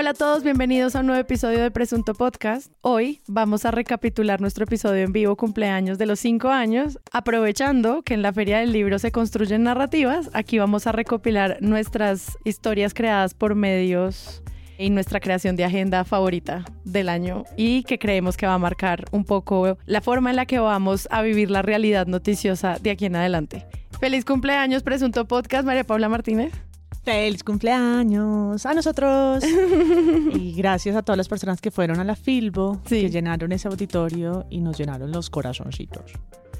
Hola a todos, bienvenidos a un nuevo episodio de Presunto Podcast. Hoy vamos a recapitular nuestro episodio en vivo cumpleaños de los cinco años. Aprovechando que en la Feria del Libro se construyen narrativas, aquí vamos a recopilar nuestras historias creadas por medios y nuestra creación de agenda favorita del año y que creemos que va a marcar un poco la forma en la que vamos a vivir la realidad noticiosa de aquí en adelante. Feliz cumpleaños, Presunto Podcast, María Paula Martínez. Feliz cumpleaños a nosotros. y gracias a todas las personas que fueron a la Filbo, Sí. que llenaron ese auditorio y nos llenaron los corazoncitos.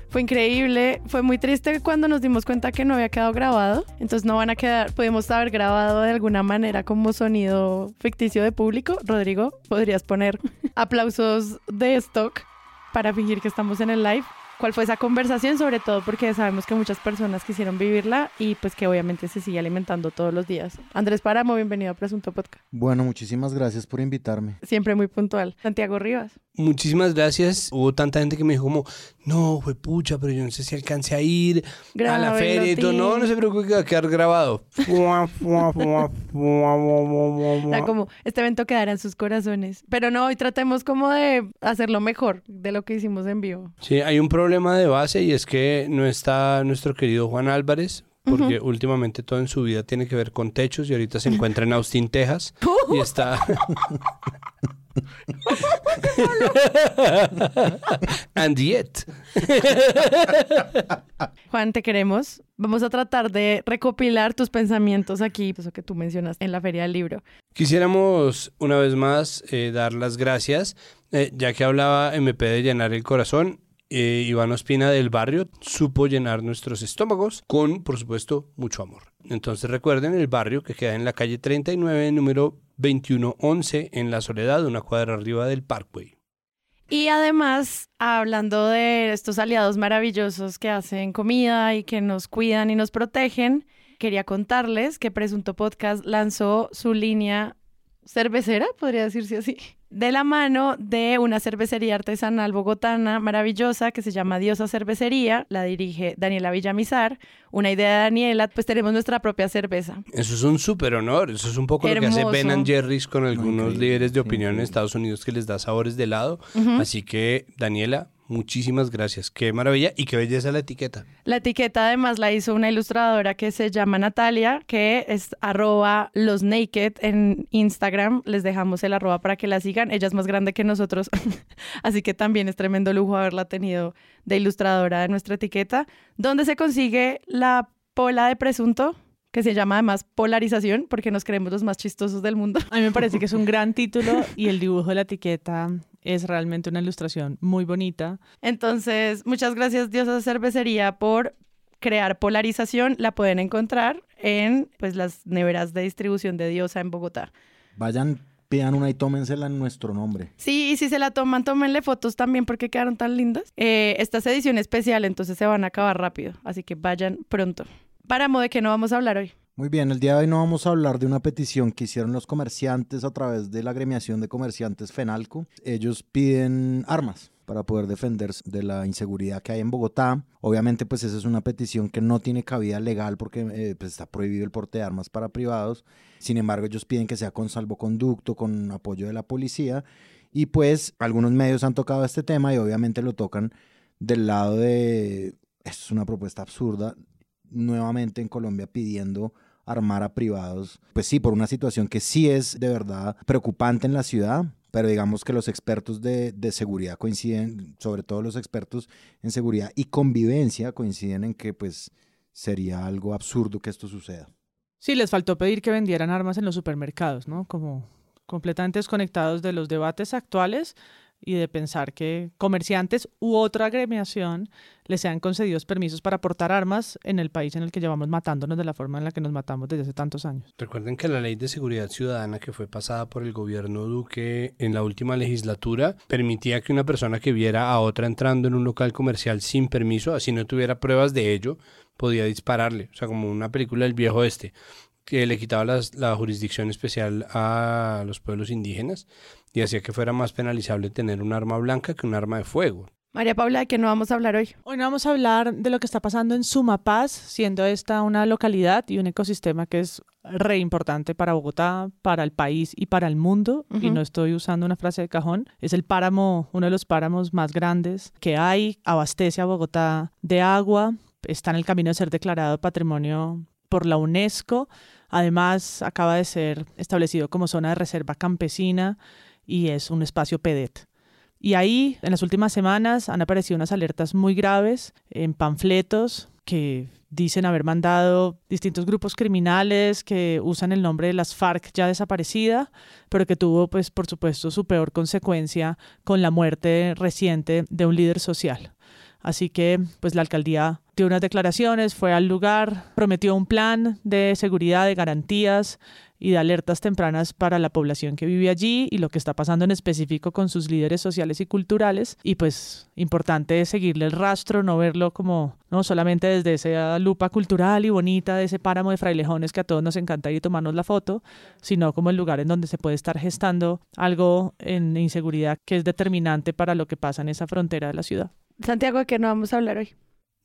Fue increíble, fue muy triste cuando nos dimos cuenta que no había quedado grabado, entonces no van a quedar, podemos haber grabado de alguna manera como sonido ficticio de público. Rodrigo, podrías poner aplausos de stock para fingir que estamos en el live. ¿Cuál fue esa conversación? Sobre todo porque sabemos que muchas personas quisieron vivirla y pues que obviamente se sigue alimentando todos los días. Andrés Páramo, bienvenido a Presunto Podcast. Bueno, muchísimas gracias por invitarme. Siempre muy puntual. Santiago Rivas. Muchísimas gracias. Hubo tanta gente que me dijo como, no, fue pucha, pero yo no sé si alcance a ir a la feria y todo. No, no se preocupe que va a quedar grabado. Como, este evento quedará en sus corazones. Pero no, hoy tratemos como de hacerlo mejor de lo que hicimos en vivo. Sí, hay un problema de base y es que no está nuestro querido Juan Álvarez. Porque últimamente todo en su vida tiene que ver con techos y ahorita se encuentra en Austin, Texas. Y está. And yet. Juan, te queremos. Vamos a tratar de recopilar tus pensamientos aquí, eso que tú mencionas en la Feria del Libro. Quisiéramos una vez más eh, dar las gracias, eh, ya que hablaba MP de llenar el corazón. Eh, Iván Ospina del barrio supo llenar nuestros estómagos con, por supuesto, mucho amor. Entonces recuerden el barrio que queda en la calle 39, número 2111, en La Soledad, una cuadra arriba del Parkway. Y además, hablando de estos aliados maravillosos que hacen comida y que nos cuidan y nos protegen, quería contarles que Presunto Podcast lanzó su línea cervecera, podría decirse así, de la mano de una cervecería artesanal bogotana maravillosa que se llama Diosa Cervecería, la dirige Daniela Villamizar, una idea de Daniela, pues tenemos nuestra propia cerveza. Eso es un súper honor. Eso es un poco lo que hace Ben and Jerry's con algunos increíble, líderes de sí, opinión en. Estados Unidos que les da sabores de helado. Así que, Daniela, muchísimas gracias. Qué maravilla y qué belleza la etiqueta. La etiqueta además la hizo una ilustradora que se llama Natalia, que es arroba los naked en Instagram. Les dejamos el arroba para que la sigan. Ella es más grande que nosotros, así que también es tremendo lujo haberla tenido de ilustradora de nuestra etiqueta. ¿Dónde se consigue la pola de presunto? Que se llama además polarización, porque nos creemos los más chistosos del mundo. A mí me parece que es un gran título y el dibujo de la etiqueta es realmente una ilustración muy bonita. Entonces, muchas gracias Diosa Cervecería por crear polarización. La pueden encontrar en pues las neveras de distribución de Diosa en Bogotá. Vayan, pidan una y tómensela en nuestro nombre. Sí, y si se la toman, tómenle fotos también porque quedaron tan lindas. Eh, esta es edición especial, entonces se van a acabar rápido, así que vayan pronto. Páramo, ¿de qué no vamos a hablar hoy? Muy bien, el día de hoy no vamos a hablar de una petición que hicieron los comerciantes a través de la agremiación de comerciantes FENALCO. Ellos piden armas para poder defenderse de la inseguridad que hay en Bogotá. Obviamente, pues esa es una petición que no tiene cabida legal porque eh, pues, está prohibido el porte de armas para privados. Sin embargo, ellos piden que sea con salvoconducto, con apoyo de la policía. Y pues algunos medios han tocado este tema y obviamente lo tocan del lado de... Esto es una propuesta absurda. Nuevamente en Colombia pidiendo armar a privados, pues sí, por una situación que sí es de verdad preocupante en la ciudad, pero digamos que los expertos de, de seguridad coinciden, sobre todo los expertos en seguridad y convivencia coinciden en que pues sería algo absurdo que esto suceda. Sí, les faltó pedir que vendieran armas en los supermercados, ¿no? Como completamente desconectados de los debates actuales y de pensar que comerciantes u otra agremiación les sean concedidos permisos para portar armas en el país en el que llevamos matándonos de la forma en la que nos matamos desde hace tantos años. Recuerden que la ley de seguridad ciudadana que fue pasada por el gobierno Duque en la última legislatura permitía que una persona que viera a otra entrando en un local comercial sin permiso, así no tuviera pruebas de ello, podía dispararle. O sea, como una película del viejo este, que le quitaba las- la jurisdicción especial a los pueblos indígenas y hacía que fuera más penalizable tener un arma blanca que un arma de fuego. María Paula, ¿de qué no vamos a hablar hoy? Hoy no vamos a hablar de lo que está pasando en Sumapaz, siendo esta una localidad y un ecosistema que es re importante para Bogotá, para el país y para el mundo. Y no estoy usando una frase de cajón. Es el páramo, uno de los páramos más grandes que hay. Abastece a Bogotá de agua. Está en el camino de ser declarado patrimonio por la UNESCO. Además, acaba de ser establecido como zona de reserva campesina y es un espacio PEDET. Y ahí, en las últimas semanas, han aparecido unas alertas muy graves en panfletos que dicen haber mandado distintos grupos criminales que usan el nombre de las FARC ya desaparecida, pero que tuvo, pues, por supuesto, su peor consecuencia con la muerte reciente de un líder social. Así que, pues, la alcaldía dio unas declaraciones, fue al lugar, prometió un plan de seguridad, de garantías, y de alertas tempranas para la población que vive allí y lo que está pasando en específico con sus líderes sociales y culturales. Y pues importante es seguirle el rastro, no verlo como, no solamente desde esa lupa cultural y bonita de ese páramo de frailejones que a todos nos encanta ir y tomarnos la foto, sino como el lugar en donde se puede estar gestando algo en inseguridad que es determinante para lo que pasa en esa frontera de la ciudad. Santiago, ¿de qué no vamos a hablar hoy?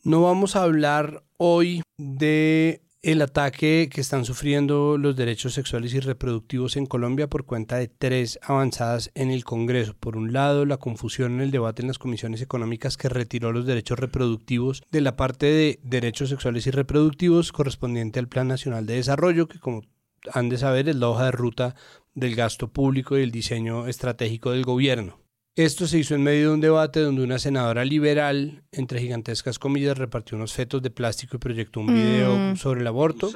No vamos a hablar hoy de el ataque que están sufriendo los derechos sexuales y reproductivos en Colombia por cuenta de tres avanzadas en el Congreso. Por un lado, la confusión en el debate en las comisiones económicas que retiró los derechos reproductivos de la parte de derechos sexuales y reproductivos correspondiente al Plan Nacional de Desarrollo, que como han de saber es la hoja de ruta del gasto público y el diseño estratégico del gobierno. Esto se hizo en medio de un debate donde una senadora liberal, entre gigantescas comillas, repartió unos fetos de plástico y proyectó un video mm. sobre el aborto.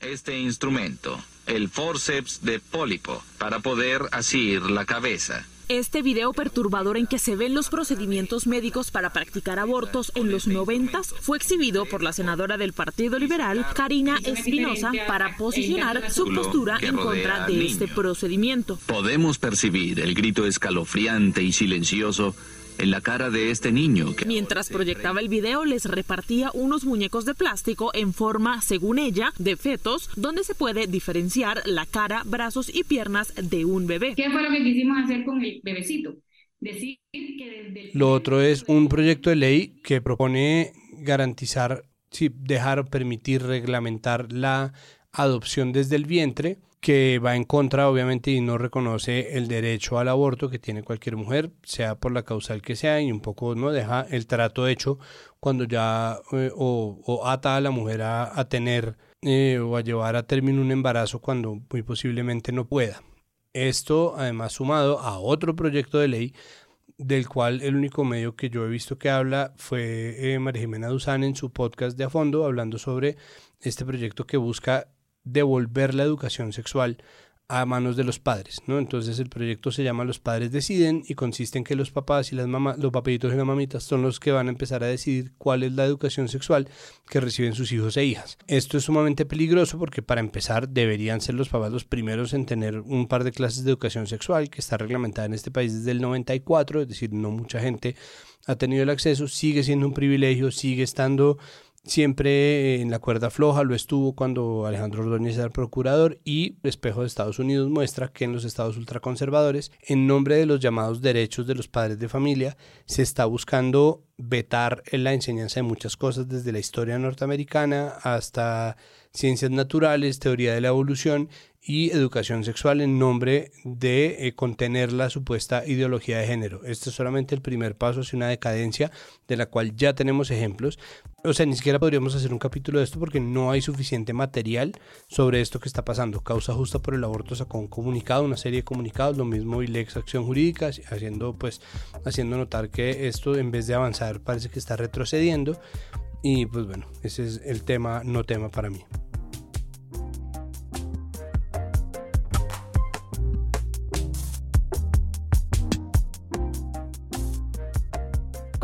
Este instrumento, el forceps de pólipo, para poder asir la cabeza. Este video perturbador en que se ven los procedimientos médicos para practicar abortos en los noventas fue exhibido por la senadora del Partido Liberal, Karina Espinosa, para posicionar su postura en contra de este procedimiento. Podemos percibir el grito escalofriante y silencioso en la cara de este niño. Mientras proyectaba el video, les repartía unos muñecos de plástico en forma, según ella, de fetos, donde se puede diferenciar la cara, brazos y piernas de un bebé. ¿Qué fue lo que quisimos hacer con el bebecito? Decir que desde Lo otro es un proyecto de ley que propone garantizar, sí, dejar, permitir, reglamentar la adopción desde el vientre que va en contra, obviamente, y no reconoce el derecho al aborto que tiene cualquier mujer, sea por la causal que sea, y un poco no deja el trato hecho cuando ya eh, o, ata a la mujer a, tener eh, o a llevar a término un embarazo cuando muy posiblemente no pueda. Esto, además, sumado a otro proyecto de ley del cual el único medio que yo he visto que habla fue eh, María Jimena Duzán en su podcast de a fondo, hablando sobre este proyecto que busca devolver la educación sexual a manos de los padres, ¿no? Entonces el proyecto se llama Los padres deciden y consiste en que los papás y las mamás, los papelitos y las mamitas son los que van a empezar a decidir cuál es la educación sexual que reciben sus hijos e hijas. Esto es sumamente peligroso porque para empezar deberían ser los papás los primeros en tener un par de clases de educación sexual que está reglamentada en este país desde el 94, es decir, no mucha gente ha tenido el acceso, sigue siendo un privilegio, sigue estando siempre en la cuerda floja, lo estuvo cuando Alejandro Ordóñez era procurador y el espejo de Estados Unidos muestra que en los estados ultraconservadores, en nombre de los llamados derechos de los padres de familia, se está buscando vetar en la enseñanza de muchas cosas desde la historia norteamericana hasta ciencias naturales, teoría de la evolución y educación sexual en nombre de eh, contener la supuesta ideología de género. Este es solamente el primer paso hacia una decadencia de la cual ya tenemos ejemplos. O sea, ni siquiera podríamos hacer un capítulo de esto porque no hay suficiente material sobre esto que está pasando. Causa Justa por el Aborto sacó un comunicado, una serie de comunicados, lo mismo Ilex Acción Jurídica, haciendo, pues, haciendo notar que esto en vez de avanzar parece que está retrocediendo. Y pues bueno, ese es el tema, no tema para mí.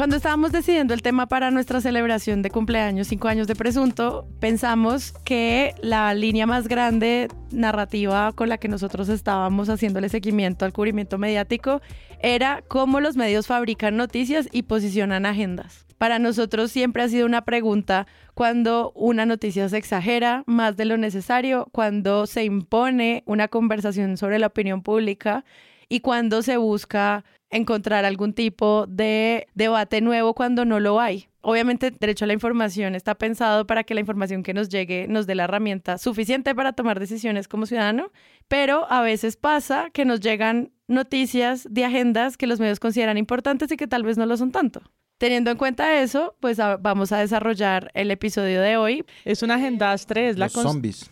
Cuando estábamos decidiendo el tema para nuestra celebración de cumpleaños, cinco años de presunto, pensamos que la línea más grande narrativa con la que nosotros estábamos haciéndole seguimiento al cubrimiento mediático era cómo los medios fabrican noticias y posicionan agendas. Para nosotros siempre ha sido una pregunta cuando una noticia se exagera más de lo necesario, cuando se impone una conversación sobre la opinión pública y cuando se busca encontrar algún tipo de debate nuevo cuando no lo hay. Obviamente, derecho a la información está pensado para que la información que nos llegue nos dé la herramienta suficiente para tomar decisiones como ciudadano, pero a veces pasa que nos llegan noticias de agendas que los medios consideran importantes y que tal vez no lo son tanto. Teniendo en cuenta eso, pues a- vamos a desarrollar el episodio de hoy. Es un agendastre, es la,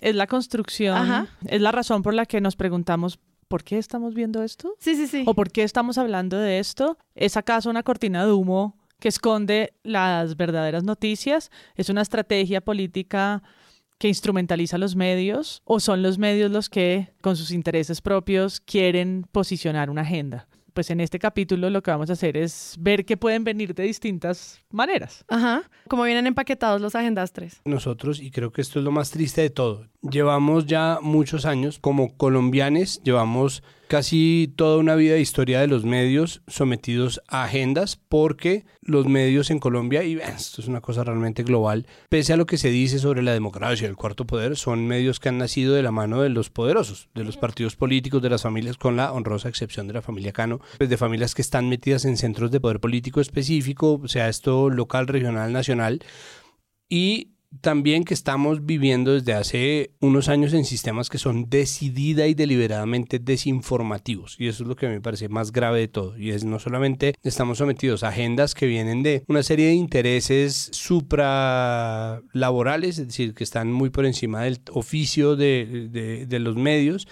es la construcción, Ajá. es la razón por la que nos preguntamos ¿por qué estamos viendo esto? Sí, sí, sí. ¿O por qué estamos hablando de esto? ¿Es acaso una cortina de humo que esconde las verdaderas noticias? ¿Es una estrategia política que instrumentaliza los medios? ¿O son los medios los que, con sus intereses propios, quieren posicionar una agenda? Pues en este capítulo lo que vamos a hacer es ver que pueden venir de distintas maneras. Ajá. Como vienen empaquetados los agendastres. nosotros, y creo que esto es lo más triste de todo, llevamos ya muchos años como colombianes, llevamos casi toda una vida de historia de los medios sometidos a agendas porque los medios en Colombia, y esto es una cosa realmente global, pese a lo que se dice sobre la democracia el cuarto poder, son medios que han nacido de la mano de los poderosos, de los partidos políticos, de las familias, con la honrosa excepción de la familia Cano, pues de familias que están metidas en centros de poder político específico, sea esto local, regional, nacional, y también que estamos viviendo desde hace unos años en sistemas que son decidida y deliberadamente desinformativos. Y eso es lo que me parece más grave de todo. Y es no solamente estamos sometidos a agendas que vienen de una serie de intereses supralaborales, es decir, que están muy por encima del oficio de, de- de los medios,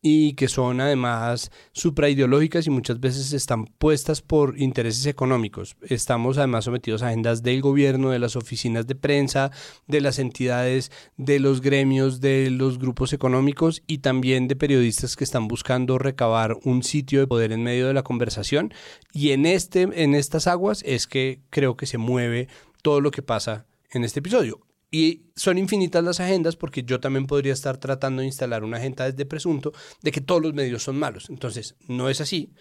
y que son además supraideológicas y muchas veces están puestas por intereses económicos. Estamos además sometidos a agendas del gobierno, de las oficinas de prensa, de las entidades, de los gremios, de los grupos económicos y también de periodistas que están buscando recabar un sitio de poder en medio de la conversación. Y en, este, en estas aguas es que creo que se mueve todo lo que pasa en este episodio. Y son infinitas las agendas porque yo también podría estar tratando de instalar una agenda desde presunto de que todos los medios son malos. Entonces, no es así.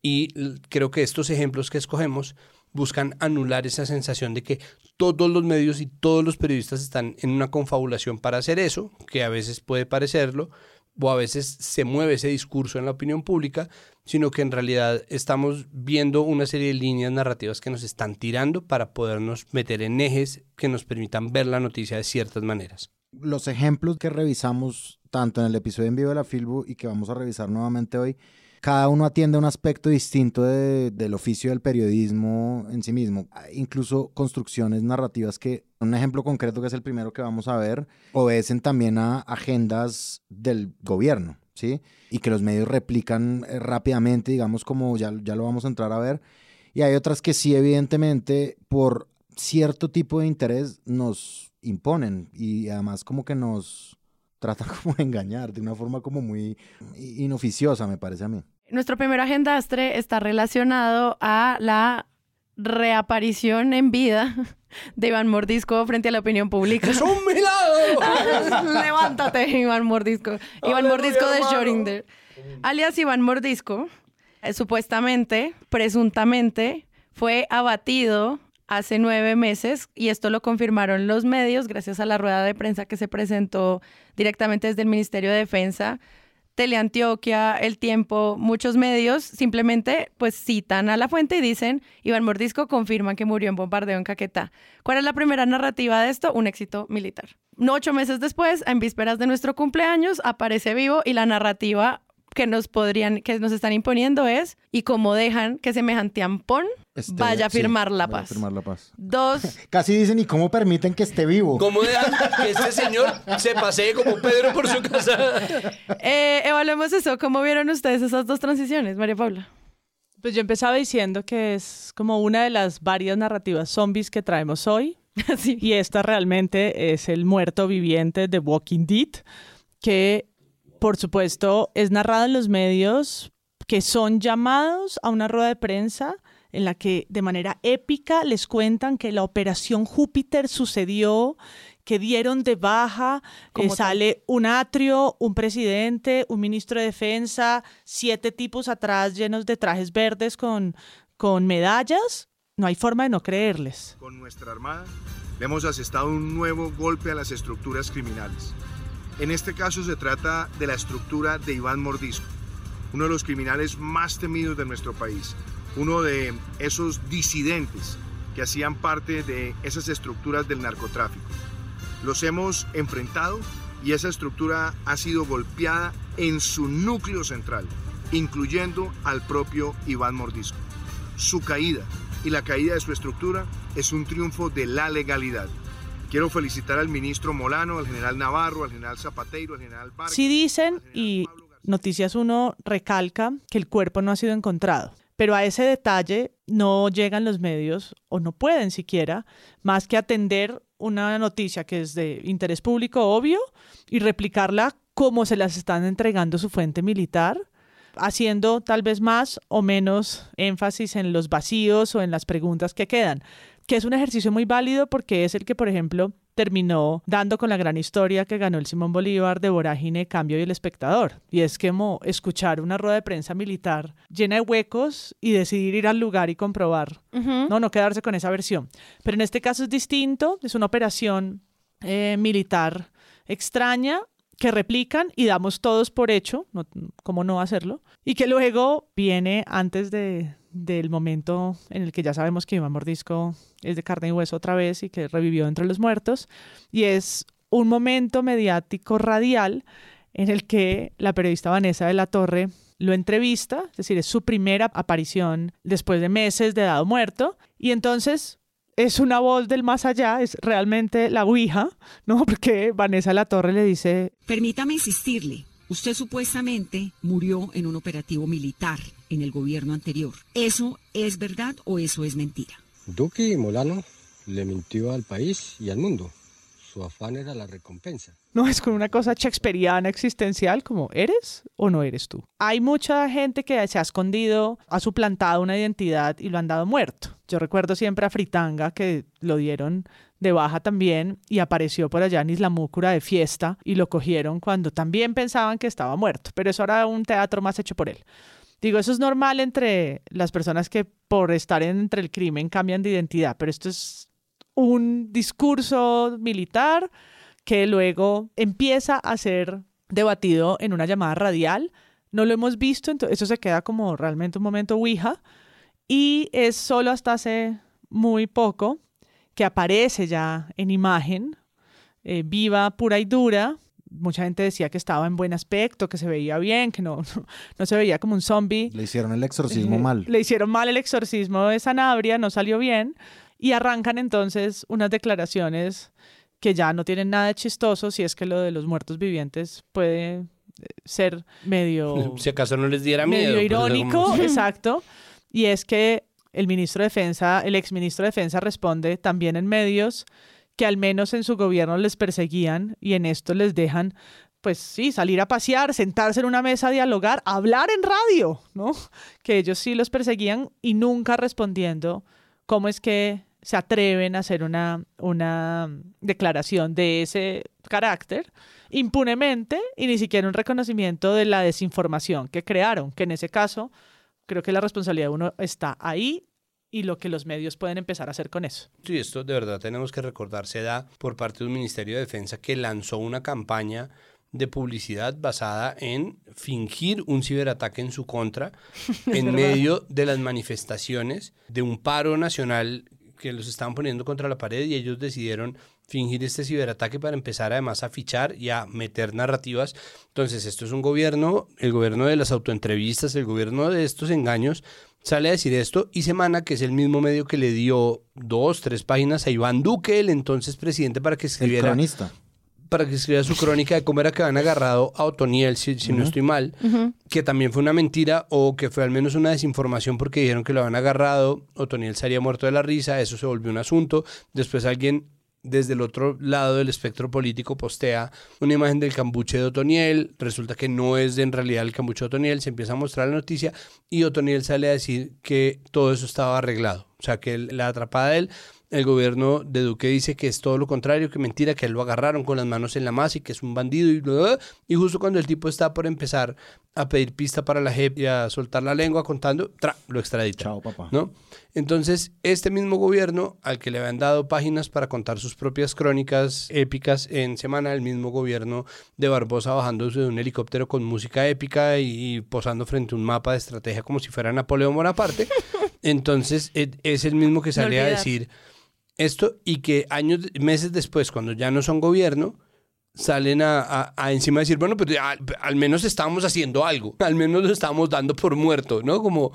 Y creo que estos ejemplos que escogemos buscan anular esa sensación de que todos los medios y todos los periodistas están en una confabulación para hacer eso, que a veces puede parecerlo, o a veces se mueve ese discurso en la opinión pública, sino que en realidad estamos viendo una serie de líneas narrativas que nos están tirando para podernos meter en ejes que nos permitan ver la noticia de ciertas maneras. Los ejemplos que revisamos tanto en el episodio en vivo de la Filbu y que vamos a revisar nuevamente hoy, cada uno atiende un aspecto distinto de- del oficio del periodismo en sí mismo. Incluso construcciones narrativas que, un ejemplo concreto que es el primero que vamos a ver, obedecen también a agendas del gobierno, ¿sí? Y que los medios replican eh, rápidamente, digamos, como ya, ya lo vamos a entrar a ver. Y hay otras que sí, evidentemente, por cierto tipo de interés nos imponen y además como que nos tratan como de engañar de una forma como muy inoficiosa, me parece a mí. Nuestro primer agendastre está relacionado a la reaparición en vida de Iván Mordisco frente a la opinión pública. ¡Es un milagro! Levántate, Iván Mordisco. Iván Mordisco de. Schrödinger. Alias Iván Mordisco, eh, supuestamente, presuntamente, fue abatido hace nueve meses y esto lo confirmaron los medios gracias a la rueda de prensa que se presentó directamente desde el Ministerio de Defensa. Teleantioquia, El Tiempo, muchos medios simplemente pues citan a la fuente y dicen Iván Mordisco confirma que murió en bombardeo en Caquetá. ¿Cuál es la primera narrativa de esto? Un éxito militar. Ocho meses después, en vísperas de nuestro cumpleaños, aparece vivo y la narrativa que nos podrían, que nos están imponiendo es y cómo dejan que semejante ampón Este, vaya a sí, firmar la vaya a paz. firmar la paz. Dos, Casi dicen, ¿y cómo permiten que esté vivo? ¿Cómo dejan que este señor se pasee como Pedro por su casa? eh, evaluemos eso. ¿Cómo vieron ustedes esas dos transiciones, María Paula? Pues yo empezaba diciendo que es como una de las varias narrativas zombies que traemos hoy. sí. Y esta realmente es el muerto viviente de Walking Dead, que por supuesto es narrado en los medios que son llamados a una rueda de prensa en la que de manera épica les cuentan que la operación Júpiter sucedió, que dieron de baja, Como eh, sale un atrio, un presidente, un ministro de defensa, siete tipos atrás llenos de trajes verdes con, con medallas. No hay forma de no creerles. Con nuestra Armada le hemos asestado un nuevo golpe a las estructuras criminales. En este caso se trata de la estructura de Iván Mordisco, uno de los criminales más temidos de nuestro país, uno de esos disidentes que hacían parte de esas estructuras del narcotráfico. Los hemos enfrentado y esa estructura ha sido golpeada en su núcleo central, incluyendo al propio Iván Mordisco. Su caída y la caída de su estructura es un triunfo de la legalidad. Quiero felicitar al ministro Molano, al general Navarro, al general Zapateiro, al general Vargas. Sí dicen, y. Noticias 1 recalca que el cuerpo no ha sido encontrado. Pero a ese detalle no llegan los medios o no pueden siquiera más que atender una noticia que es de interés público obvio y replicarla como se las están entregando su fuente militar, haciendo tal vez más o menos énfasis en los vacíos o en las preguntas que quedan, que es un ejercicio muy válido porque es el que, por ejemplo, terminó dando con la gran historia que ganó el Simón Bolívar de Vorágine, Cambio y el Espectador. Y es como escuchar una rueda de prensa militar llena de huecos y decidir ir al lugar y comprobar. No, no quedarse con esa versión. Pero en este caso es distinto, es una operación eh, militar extraña que replican y damos todos por hecho, no, cómo no hacerlo, y que luego viene antes de, del momento en el que ya sabemos que Iván Mordisco es de carne y hueso otra vez y que revivió entre los muertos, y es un momento mediático radial en el que la periodista Vanessa de la Torre lo entrevista, es decir, es su primera aparición después de meses de dado muerto, y entonces es una voz del más allá, es realmente la Ouija, ¿no? Porque Vanessa de la Torre le dice, Permítame insistirle. Usted supuestamente murió en un operativo militar en el gobierno anterior. ¿Eso es verdad o eso es mentira? Duque y Molano le mintió al país y al mundo. Su afán era la recompensa. no es con una cosa shakespeariana existencial como ¿eres o no eres tú? Hay mucha gente que se ha escondido, ha suplantado una identidad y lo han dado muerto. Yo recuerdo siempre a Fritanga que lo dieron de baja también y apareció por allá en Isla Múcura de fiesta y lo cogieron cuando también pensaban que estaba muerto, pero eso era un teatro más hecho por él. Digo, eso es normal entre las personas que por estar entre el crimen cambian de identidad, pero esto es un discurso militar que luego empieza a ser debatido en una llamada radial. No lo hemos visto, entonces eso se queda como realmente un momento Ouija y es solo hasta hace muy poco que aparece ya en imagen, eh, viva, pura y dura. Mucha gente decía que estaba en buen aspecto, que se veía bien, que no, no, no se veía como un zombie. Le hicieron el exorcismo Eh, mal. Le hicieron mal el exorcismo de Sanabria, no salió bien. Y arrancan entonces unas declaraciones que ya no tienen nada de chistoso, si es que lo de los muertos vivientes puede eh, ser medio, Si acaso no les diera miedo. medio pues, irónico, como- exacto. Y es que el ministro de Defensa, el exministro de Defensa responde también en medios que al menos en su gobierno les perseguían y en esto les dejan, pues sí, salir a pasear, sentarse en una mesa dialogar, hablar en radio, ¿no? Que ellos sí los perseguían y nunca respondiendo cómo es que se atreven a hacer una, una declaración de ese carácter impunemente y ni siquiera un reconocimiento de la desinformación que crearon, que en ese caso creo que la responsabilidad de uno está ahí y lo que los medios pueden empezar a hacer con eso. Sí, esto de verdad tenemos que recordar, se da por parte de un Ministerio de Defensa que lanzó una campaña de publicidad basada en fingir un ciberataque en su contra en verdad. medio de las manifestaciones de un paro nacional que los estaban poniendo contra la pared y ellos decidieron fingir este ciberataque para empezar además a fichar y a meter narrativas. Entonces, esto es un gobierno, el gobierno de las autoentrevistas, el gobierno de estos engaños, sale a decir esto y Semana, que es el mismo medio que le dio dos, tres páginas a Iván Duque, el entonces presidente, para que El escribiera cronista. para que escribiera su crónica de cómo era que habían agarrado a Otoniel, si, si no estoy mal, que también fue una mentira o que fue al menos una desinformación porque dijeron que lo habían agarrado, Otoniel se haría muerto de la risa, eso se volvió un asunto, después alguien desde el otro lado del espectro político postea una imagen del cambuche de Otoniel, resulta que no es en realidad el cambuche de Otoniel, se empieza a mostrar la noticia y Otoniel sale a decir que todo eso estaba arreglado, o sea que la atrapada de él el gobierno de Duque dice que es todo lo contrario, que mentira, que él lo agarraron con las manos en la masa y que es un bandido y bla, y justo cuando el tipo está por empezar a pedir pista para la JEP y a soltar la lengua contando, tra, lo extradita. Chao, papá. ¿no? Entonces, este mismo gobierno al que le habían dado páginas para contar sus propias crónicas épicas en semana, el mismo gobierno de Barbosa bajándose de un helicóptero con música épica y, y posando frente a un mapa de estrategia como si fuera Napoleón Bonaparte, Entonces e- es el mismo que sale a decir esto y que años, meses después, cuando ya no son gobierno, salen a, a- a decir, bueno, pero ya, al menos estábamos haciendo algo, al menos lo estábamos dando por muerto, ¿no? Como,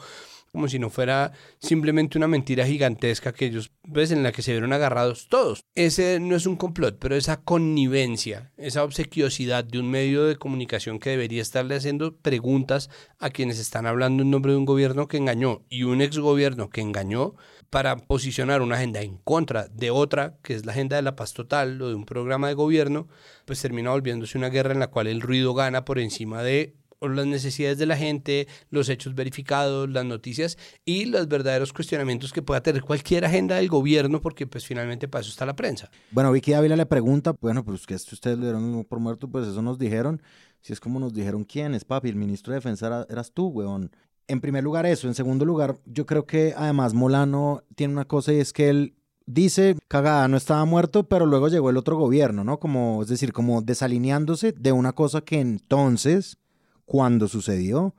como si no fuera simplemente una mentira gigantesca que ellos, pues, en la que se vieron agarrados todos. Ese no es un complot, pero esa connivencia, esa obsequiosidad de un medio de comunicación que debería estarle haciendo preguntas a quienes están hablando en nombre de un gobierno que engañó y un exgobierno que engañó para posicionar una agenda en contra de otra, que es la agenda de la paz total o de un programa de gobierno, pues termina volviéndose una guerra en la cual el ruido gana por encima de las necesidades de la gente, los hechos verificados, las noticias y los verdaderos cuestionamientos que pueda tener cualquier agenda del gobierno, porque pues finalmente para eso está la prensa. Bueno, Vicky Ávila le pregunta, bueno, pues que esto ustedes le dieron por muerto, pues eso nos dijeron. Si es como nos dijeron quién es, papi, el ministro de Defensa era- eras tú, weón. En primer lugar eso, en segundo lugar, yo creo que además Molano tiene una cosa y es que él dice, cagada, no estaba muerto, pero luego llegó el otro gobierno, ¿no? Como, es decir, como desalineándose de una cosa que entonces, cuando sucedió,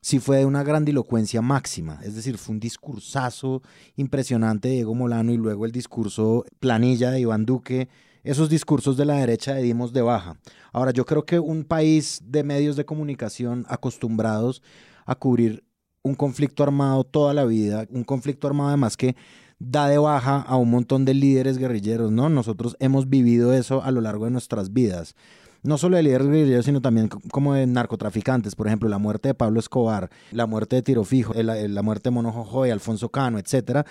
sí fue de una grandilocuencia máxima, es decir, fue un discursazo impresionante de Diego Molano y luego el discurso planilla de Iván Duque, esos discursos de la derecha de dimos de baja. Ahora, yo creo que un país de medios de comunicación acostumbrados a cubrir un conflicto armado toda la vida, un conflicto armado además que da de baja a un montón de líderes guerrilleros, ¿no? Nosotros hemos vivido eso a lo largo de nuestras vidas no solo de líderes guerrilleros, sino también como de narcotraficantes. Por ejemplo, la muerte de Pablo Escobar, la muerte de Tiro Fijo, el- el- la muerte de Mono Jojoy, Alfonso Cano, etcétera.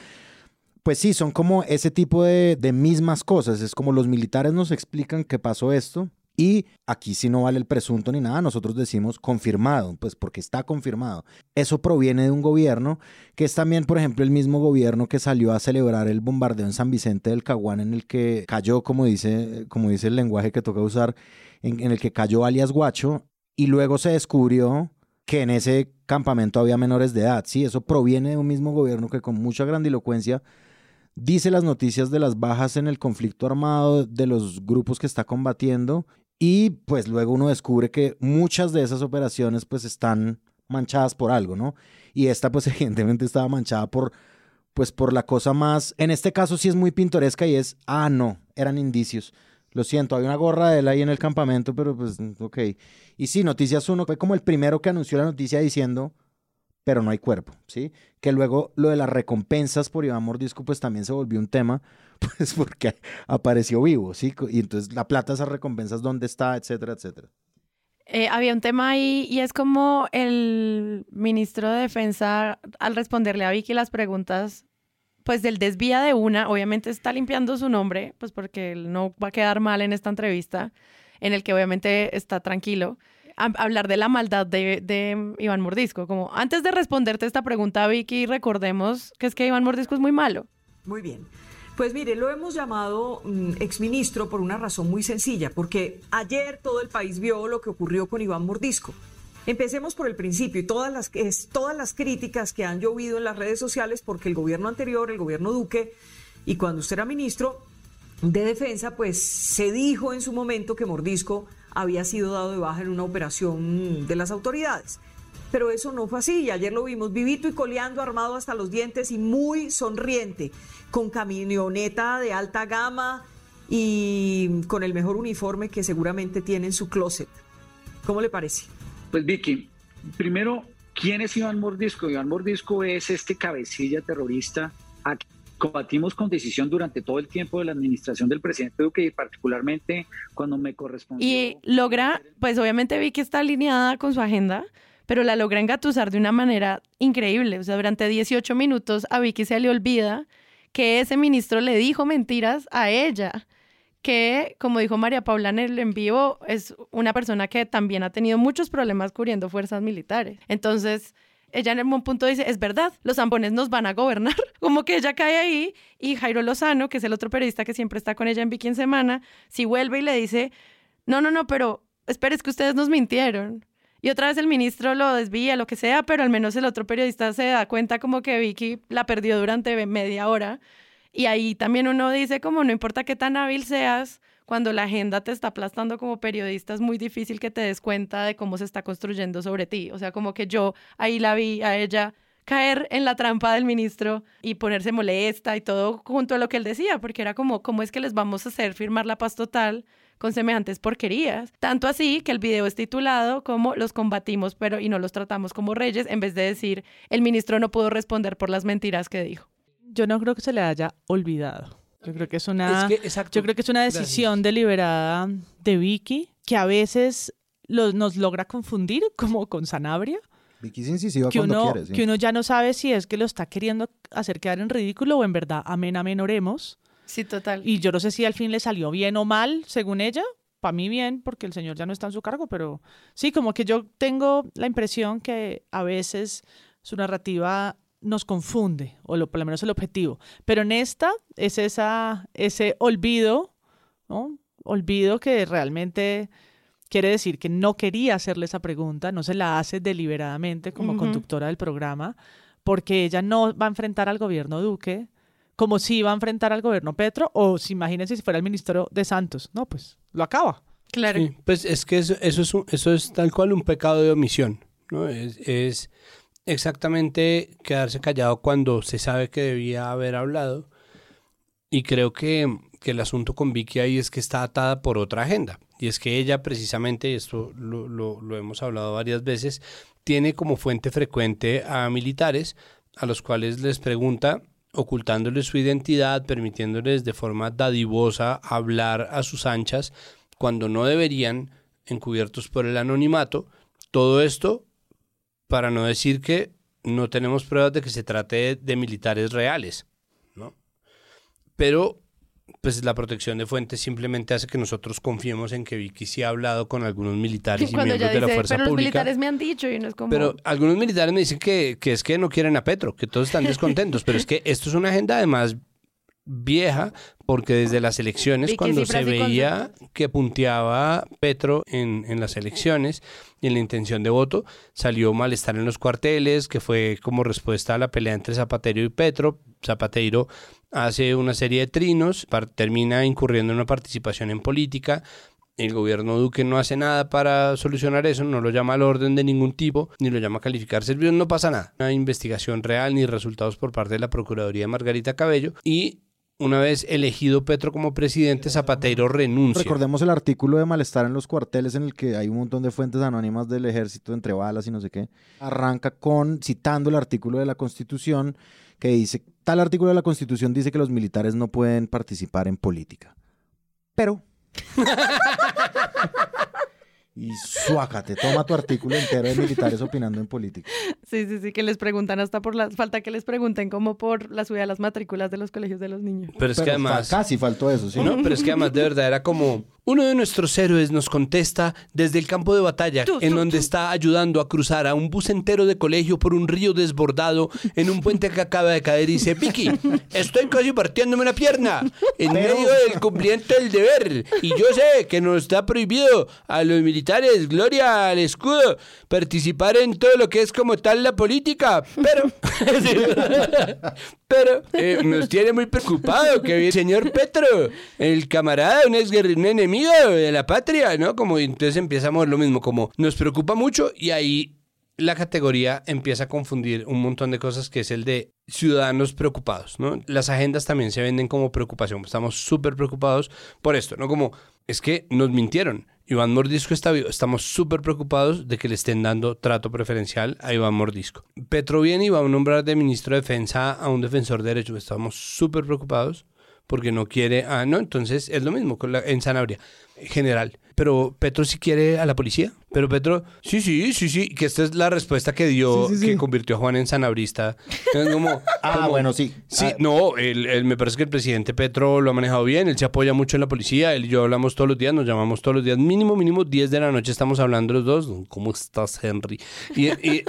Pues sí, son como ese tipo de, de mismas cosas. Es como los militares nos explican que pasó esto y aquí sí no vale el presunto ni nada. Nosotros decimos confirmado, pues porque está confirmado. Eso proviene de un gobierno que es también, por ejemplo, el mismo gobierno que salió a celebrar el bombardeo en San Vicente del Caguán en el que cayó, como dice, como dice el lenguaje que toca usar, en, en el que cayó alias Guacho y luego se descubrió que en ese campamento había menores de edad. Sí, eso proviene de un mismo gobierno que con mucha grandilocuencia dice las noticias de las bajas en el conflicto armado de los grupos que está combatiendo y pues luego uno descubre que muchas de esas operaciones pues están manchadas por algo, ¿no? Y esta pues evidentemente estaba manchada por pues por la cosa más, en este caso sí es muy pintoresca y es, ah, no, eran indicios. Lo siento, había una gorra de él ahí en el campamento, pero pues, ok. Y sí, Noticias 1 fue como el primero que anunció la noticia diciendo, pero no hay cuerpo, ¿sí? Que luego lo de las recompensas por Iván Mordisco, pues también se volvió un tema, pues porque apareció vivo, ¿sí? Y entonces la plata de esas recompensas, ¿dónde está? Etcétera, etcétera. Eh, había un tema ahí y es como el ministro de Defensa al responderle a Vicky las preguntas, pues del desvía de una, obviamente está limpiando su nombre, pues porque él no va a quedar mal en esta entrevista, en el que obviamente está tranquilo. A- hablar de la maldad de, de Iván Mordisco, como antes de responderte esta pregunta, Vicky, recordemos que es que Iván Mordisco es muy malo. Muy bien. Pues mire, lo hemos llamado mm, exministro por una razón muy sencilla, porque ayer todo el país vio lo que ocurrió con Iván Mordisco. Empecemos por el principio y todas las, es, todas las críticas que han llovido en las redes sociales porque el gobierno anterior, el gobierno Duque, y cuando usted era ministro de Defensa, pues se dijo en su momento que Mordisco había sido dado de baja en una operación de las autoridades. Pero eso no fue así y ayer lo vimos vivito y coleando, armado hasta los dientes y muy sonriente, con camioneta de alta gama y con el mejor uniforme que seguramente tiene en su closet. ¿Cómo le parece? Pues Vicky, primero, ¿quién es Iván Mordisco? Iván Mordisco es este cabecilla terrorista a quien combatimos con decisión durante todo el tiempo de la administración del presidente Duque y particularmente cuando me correspondió. Y logra, pues obviamente vi que está alineada con su agenda, pero la logra engatusar de una manera increíble. O sea, durante 18 minutos a Vicky se le olvida que ese ministro le dijo mentiras a ella, que, como dijo María Paula en el en vivo, es una persona que también ha tenido muchos problemas cubriendo fuerzas militares. Entonces, ella en un punto dice, es verdad, los zampones nos van a gobernar. Como que ella cae ahí y Jairo Lozano, que es el otro periodista que siempre está con ella en Vicky en Semana, si vuelve y le dice, no, no, no, pero espera, es que ustedes nos mintieron. Y otra vez el ministro lo desvía, lo que sea, pero al menos el otro periodista se da cuenta como que Vicky la perdió durante media hora. Y ahí también uno dice como no importa qué tan hábil seas, cuando la agenda te está aplastando como periodista es muy difícil que te des cuenta de cómo se está construyendo sobre ti. O sea, como que yo ahí la vi a ella caer en la trampa del ministro y ponerse molesta y todo junto a lo que él decía, porque era como, ¿cómo es que les vamos a hacer firmar la paz total con semejantes porquerías? Tanto así que el video es titulado como Los combatimos pero y no los tratamos como reyes, en vez de decir, el ministro no pudo responder por las mentiras que dijo. Yo no creo que se le haya olvidado. Yo creo que es una, yo creo que es una decisión deliberada de Vicky que a veces nos logra confundir como con Sanabria. Vicky es incisiva que cuando uno, quiere, sí. Que uno ya no sabe si es que lo está queriendo hacer quedar en ridículo o en verdad amén, amén, oremos. Sí, total. Y yo no sé si al fin le salió bien o mal, según ella. Para mí bien, porque el señor ya no está en su cargo, pero sí, como que yo tengo la impresión que a veces su narrativa nos confunde, o lo, por lo menos el objetivo. Pero en esta es esa, ese olvido, ¿no? Olvido que realmente quiere decir que no quería hacerle esa pregunta, no se la hace deliberadamente como conductora del programa, porque ella no va a enfrentar al gobierno Duque como si iba a enfrentar al gobierno Petro, o si imagínense si fuera el ministro de Santos. No, pues lo acaba. Claro. Sí, pues es que eso, eso, es un- eso es tal cual un pecado de omisión, ¿no? Es, es exactamente quedarse callado cuando se sabe que debía haber hablado. Y creo que, que el asunto con Vicky ahí es que está atada por otra agenda. Y es que ella precisamente, y esto lo, lo- lo hemos hablado varias veces, tiene como fuente frecuente a militares a los cuales les pregunta ocultándoles su identidad, permitiéndoles de forma dadivosa hablar a sus anchas cuando no deberían, encubiertos por el anonimato. Todo esto para no decir que no tenemos pruebas de que se trate de, militares reales, ¿no? Pero pues la protección de fuentes simplemente hace que nosotros confiemos en que Vicky sí ha hablado con algunos militares y miembros de la fuerza pero los pública. militares me han dicho y no es como... Pero algunos militares me dicen que, que es que no quieren a Petro, que todos están descontentos, pero es que esto es una agenda además vieja, porque desde las elecciones, Vicky, cuando se veía que punteaba Petro en, en las elecciones y en la intención de voto, salió malestar en los cuarteles, que fue como respuesta a la pelea entre Zapatero y Petro. Zapateiro hace una serie de trinos, termina incurriendo en una participación en política, el gobierno Duque no hace nada para solucionar eso, no lo llama al orden de ningún tipo, ni lo llama a calificar servicios, no pasa nada. No hay investigación real ni resultados por parte de la Procuraduría de Margarita Cabello y una vez elegido Petro como presidente, Zapateiro renuncia. Recordemos el artículo de malestar en los cuarteles en el que hay un montón de fuentes anónimas del ejército entre balas y no sé qué. Arranca con citando el artículo de la Constitución que dice, tal artículo de la Constitución dice que los militares no pueden participar en política. Pero... y suácate, toma tu artículo entero de militares opinando en política. Sí, sí, sí, que les preguntan hasta por la... Falta que les pregunten como por la subida de las matrículas de los colegios de los niños. Pero es que además... fa- Casi faltó eso, ¿sí? No, pero es que además de verdad era como uno de nuestros héroes nos contesta desde el campo de batalla, Tú, en tú, donde tú. está ayudando a cruzar a un bus entero de colegio por un río desbordado en un puente que acaba de caer y dice, Vicky, estoy casi partiéndome una pierna en medio del cumplimiento del deber y yo sé que nos está prohibido a los militares, gloria al escudo, participar en todo lo que es como tal la política, pero... Pero eh, nos tiene muy preocupado que el señor Petro, el camarada, un un enemigo de la patria, ¿no? Como entonces empezamos lo mismo, como nos preocupa mucho y ahí la categoría empieza a confundir un montón de cosas que es el de ciudadanos preocupados, ¿no? Las agendas también se venden como preocupación, estamos súper preocupados por esto, ¿no? Como es que nos mintieron. Iván Mordisco está vivo. Estamos súper preocupados de que le estén dando trato preferencial a Iván Mordisco. Petro viene y va a nombrar de ministro de Defensa a un defensor de derechos. Estamos súper preocupados porque no quiere. Ah, no, entonces es lo mismo la, en Sanabria, general. Pero Petro sí quiere a la policía. Pero Petro, sí, sí, sí, sí. Que esta es la respuesta que dio, Sí, sí, sí. que convirtió a Juan en sanabrista. Es como, Ah, como- bueno, sí. Sí, Ah, no, él, él- me parece que el presidente Petro lo ha manejado bien, él se apoya mucho en la policía, él y yo hablamos todos los días, nos llamamos todos los días, mínimo, mínimo 10 de la noche estamos hablando los dos, ¿cómo estás, Henry? Y, y-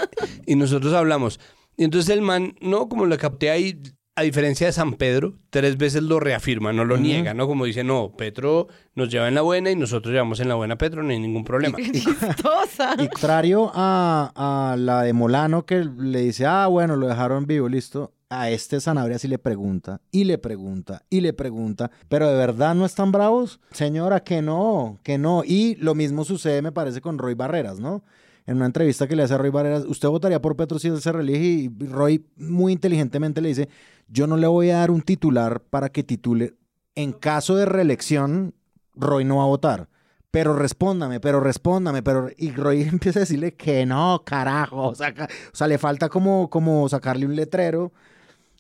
y nosotros hablamos. Y entonces el man, no, como lo capté ahí, a diferencia de San Pedro, tres veces lo reafirma, no lo niega, ¿no? Como dice, no, Petro nos lleva en la buena y nosotros llevamos en la buena a Petro, no hay ningún problema. Chistosa. Y contrario a, a la de Molano que le dice, ah, bueno, lo dejaron vivo, listo. A este Sanabria sí le pregunta, y le pregunta, y le pregunta, pero de verdad no están bravos, señora, que no, que no. Y lo mismo sucede, me parece, con Roy Barreras, ¿no? En una entrevista que le hace a Roy Barreras, ¿usted votaría por Petro si se reelige? Y Roy muy inteligentemente le dice, yo no le voy a dar un titular para que titule, en caso de reelección, Roy no va a votar. Pero respóndame, pero respóndame, pero... Y Roy empieza a decirle que no, carajo. O sea, o sea le falta como, como sacarle un letrero.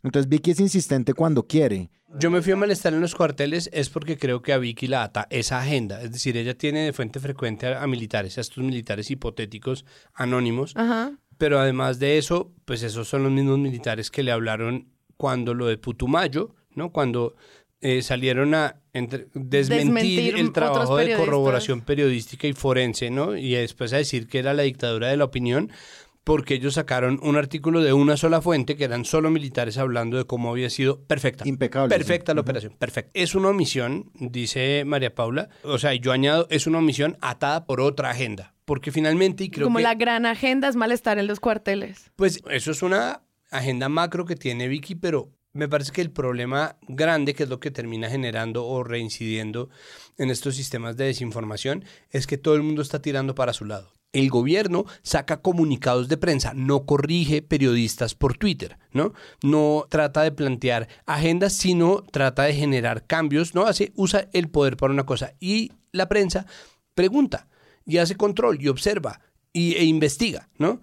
Entonces Vicky es insistente cuando quiere. Yo me fui a malestar en los cuarteles es porque creo que a Vicky la ata esa agenda. Es decir, ella tiene de fuente frecuente a, a militares, a estos militares hipotéticos anónimos. Ajá. Pero además de eso, pues esos son los mismos militares que le hablaron cuando lo de Putumayo, ¿no? Cuando eh, salieron a entre- desmentir, Desmentir el trabajo de corroboración periodística y forense, ¿no? Y después a decir que era la dictadura de la opinión, porque ellos sacaron un artículo de una sola fuente, que eran solo militares hablando de cómo había sido perfecta. Impecable. Perfecta sí. la operación, perfecta. Es una omisión, dice María Paula, o sea, yo añado, es una omisión atada por otra agenda, porque finalmente, y creo Como que... la gran agenda es malestar en los cuarteles. Pues eso es una agenda macro que tiene Vicky, pero me parece que el problema grande, que es lo que termina generando o reincidiendo en estos sistemas de desinformación, es que todo el mundo está tirando para su lado. El gobierno saca comunicados de prensa, no corrige periodistas por Twitter, ¿no? No trata de plantear agendas, sino trata de generar cambios, ¿no? Hace, usa el poder para una cosa. Y la prensa pregunta y hace control y observa y, e investiga, ¿no?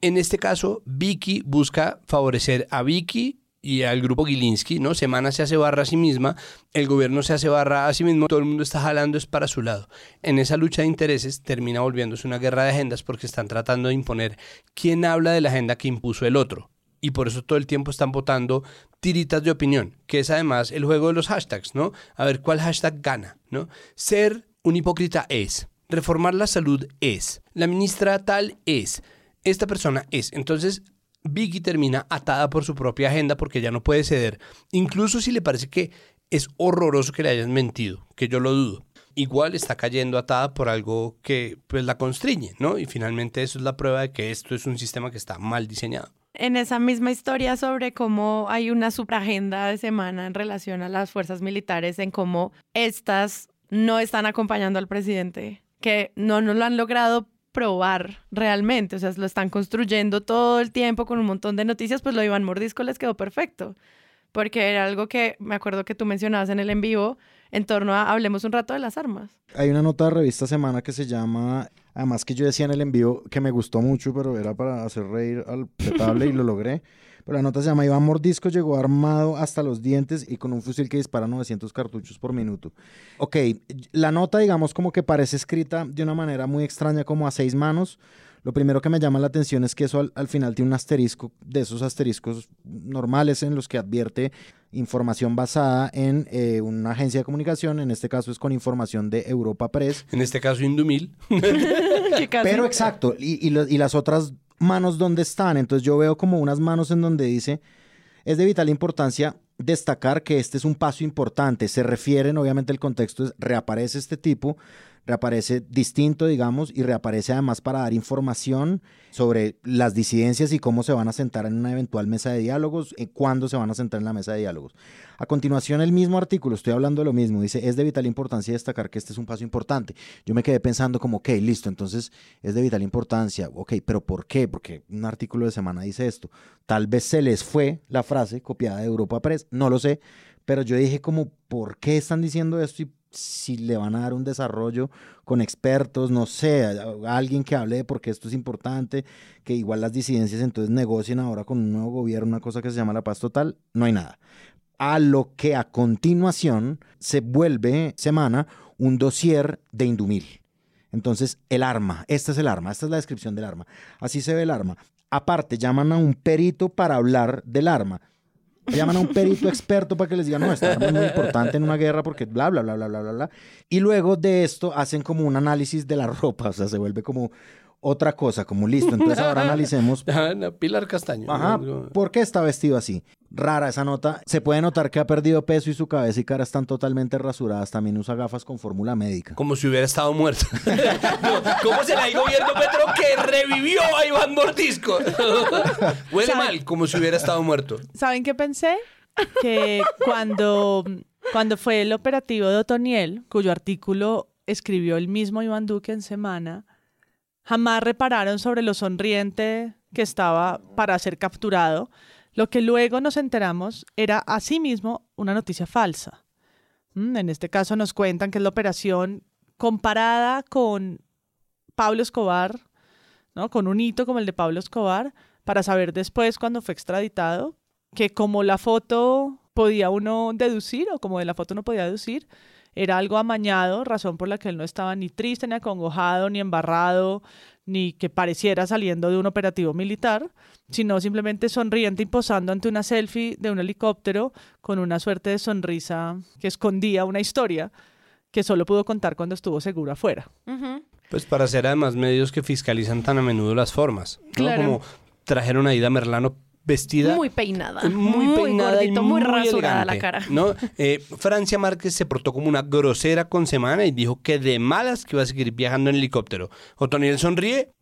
En este caso, Vicky busca favorecer a Vicky y al grupo Gilinski, ¿no? Semana se hace barra a sí misma, el gobierno se hace barra a sí mismo, todo el mundo está jalando es para su lado. En esa lucha de intereses termina volviéndose una guerra de agendas porque están tratando de imponer quién habla de la agenda que impuso el otro. Y por eso todo el tiempo están votando tiritas de opinión, que es además el juego de los hashtags, ¿no? A ver cuál hashtag gana, ¿no? Ser un hipócrita es, reformar la salud es, la ministra tal es, esta persona es. Entonces, Vicky termina atada por su propia agenda porque ya no puede ceder, incluso si le parece que es horroroso que le hayan mentido, que yo lo dudo. Igual está cayendo atada por algo que pues la constriñe, ¿no? Y finalmente eso es la prueba de que esto es un sistema que está mal diseñado. En esa misma historia sobre cómo hay una superagenda de semana en relación a las fuerzas militares, en cómo estas no están acompañando al presidente, que no nos lo han logrado probar realmente, o sea, lo están construyendo todo el tiempo con un montón de noticias, pues lo de Mordisco les quedó perfecto, porque era algo que me acuerdo que tú mencionabas en el en vivo en torno a hablemos un rato de las armas. Hay una nota de revista Semana que se llama, además que yo decía en el envío que me gustó mucho, pero era para hacer reír al petable y lo logré. Pero la nota se llama Iván Mordisco llegó armado hasta los dientes y con un fusil que dispara 900 cartuchos por minuto. Ok, la nota digamos como que parece escrita de una manera muy extraña como a seis manos. Lo primero que me llama la atención es que eso al, al final tiene un asterisco, de esos asteriscos normales en los que advierte información basada en eh, una agencia de comunicación, en este caso es con información de Europa Press. En este caso, Indumil. Pero exacto, y, y lo- y las otras manos dónde están. Entonces yo veo como unas manos en donde dice, es de vital importancia destacar que este es un paso importante. Se refieren, obviamente el contexto reaparece este tipo, reaparece distinto, digamos, y reaparece además para dar información sobre las disidencias y cómo se van a sentar en una eventual mesa de diálogos, y cuándo se van a sentar en la mesa de diálogos. A continuación, el mismo artículo, estoy hablando de lo mismo, dice, es de vital importancia destacar que este es un paso importante. Yo me quedé pensando como, ok, listo, entonces es de vital importancia, ok, pero ¿por qué? Porque un artículo de semana dice esto. Tal vez se les fue la frase copiada de Europa Press, no lo sé, pero yo dije como, ¿por qué están diciendo esto? Si le van a dar un desarrollo con expertos, no sé, alguien que hable de por qué esto es importante, que igual las disidencias entonces negocien ahora con un nuevo gobierno una cosa que se llama la paz total, no hay nada. A lo que a continuación se vuelve semana un dossier de Indumil. Entonces, el arma, esta es el arma, esta es la descripción del arma. Así se ve el arma. Aparte, llaman a un perito para hablar del arma. Llaman a un perito experto para que les diga, no, esta arma es muy importante en una guerra porque bla, bla, bla, bla, bla, bla, bla. Y luego de esto hacen como un análisis de la ropa, o sea, se vuelve como otra cosa, como listo. Entonces ahora analicemos Ana Pilar Castaño. Ajá. ¿por qué está vestido así? Rara esa nota. Se puede notar que ha perdido peso y su cabeza y cara están totalmente rasuradas. También usa gafas con fórmula médica. Como si hubiera estado muerto. No, ¿Cómo será el gobierno Petro que revivió a Iván Mordisco? Huele mal, como si hubiera estado muerto. ¿Saben qué pensé? Que cuando, cuando fue el operativo de Otoniel, cuyo artículo escribió el mismo Iván Duque en Semana, jamás repararon sobre lo sonriente que estaba para ser capturado. Lo que luego nos enteramos era asimismo una noticia falsa. Mm, En este caso nos cuentan que es la operación comparada con Pablo Escobar, ¿no? con un hito como el de Pablo Escobar, para saber después cuando fue extraditado que como la foto podía uno deducir o como de la foto no podía deducir, era algo amañado, razón por la que él no estaba ni triste, ni acongojado, ni embarrado, ni que pareciera saliendo de un operativo militar, sino simplemente sonriente y posando ante una selfie de un helicóptero con una suerte de sonrisa que escondía una historia que solo pudo contar cuando estuvo seguro afuera. Pues para ser además medios que fiscalizan tan a menudo las formas. ¿no? Claro. Como trajeron a Ida Merlano vestida. Muy peinada. muy, peinada y gordito, muy, rasurada elegante, la cara. ¿no? Eh, Francia Márquez se portó como una grosera con Semana y dijo que de malas que iba a seguir viajando en helicóptero. Otoniel sonríe.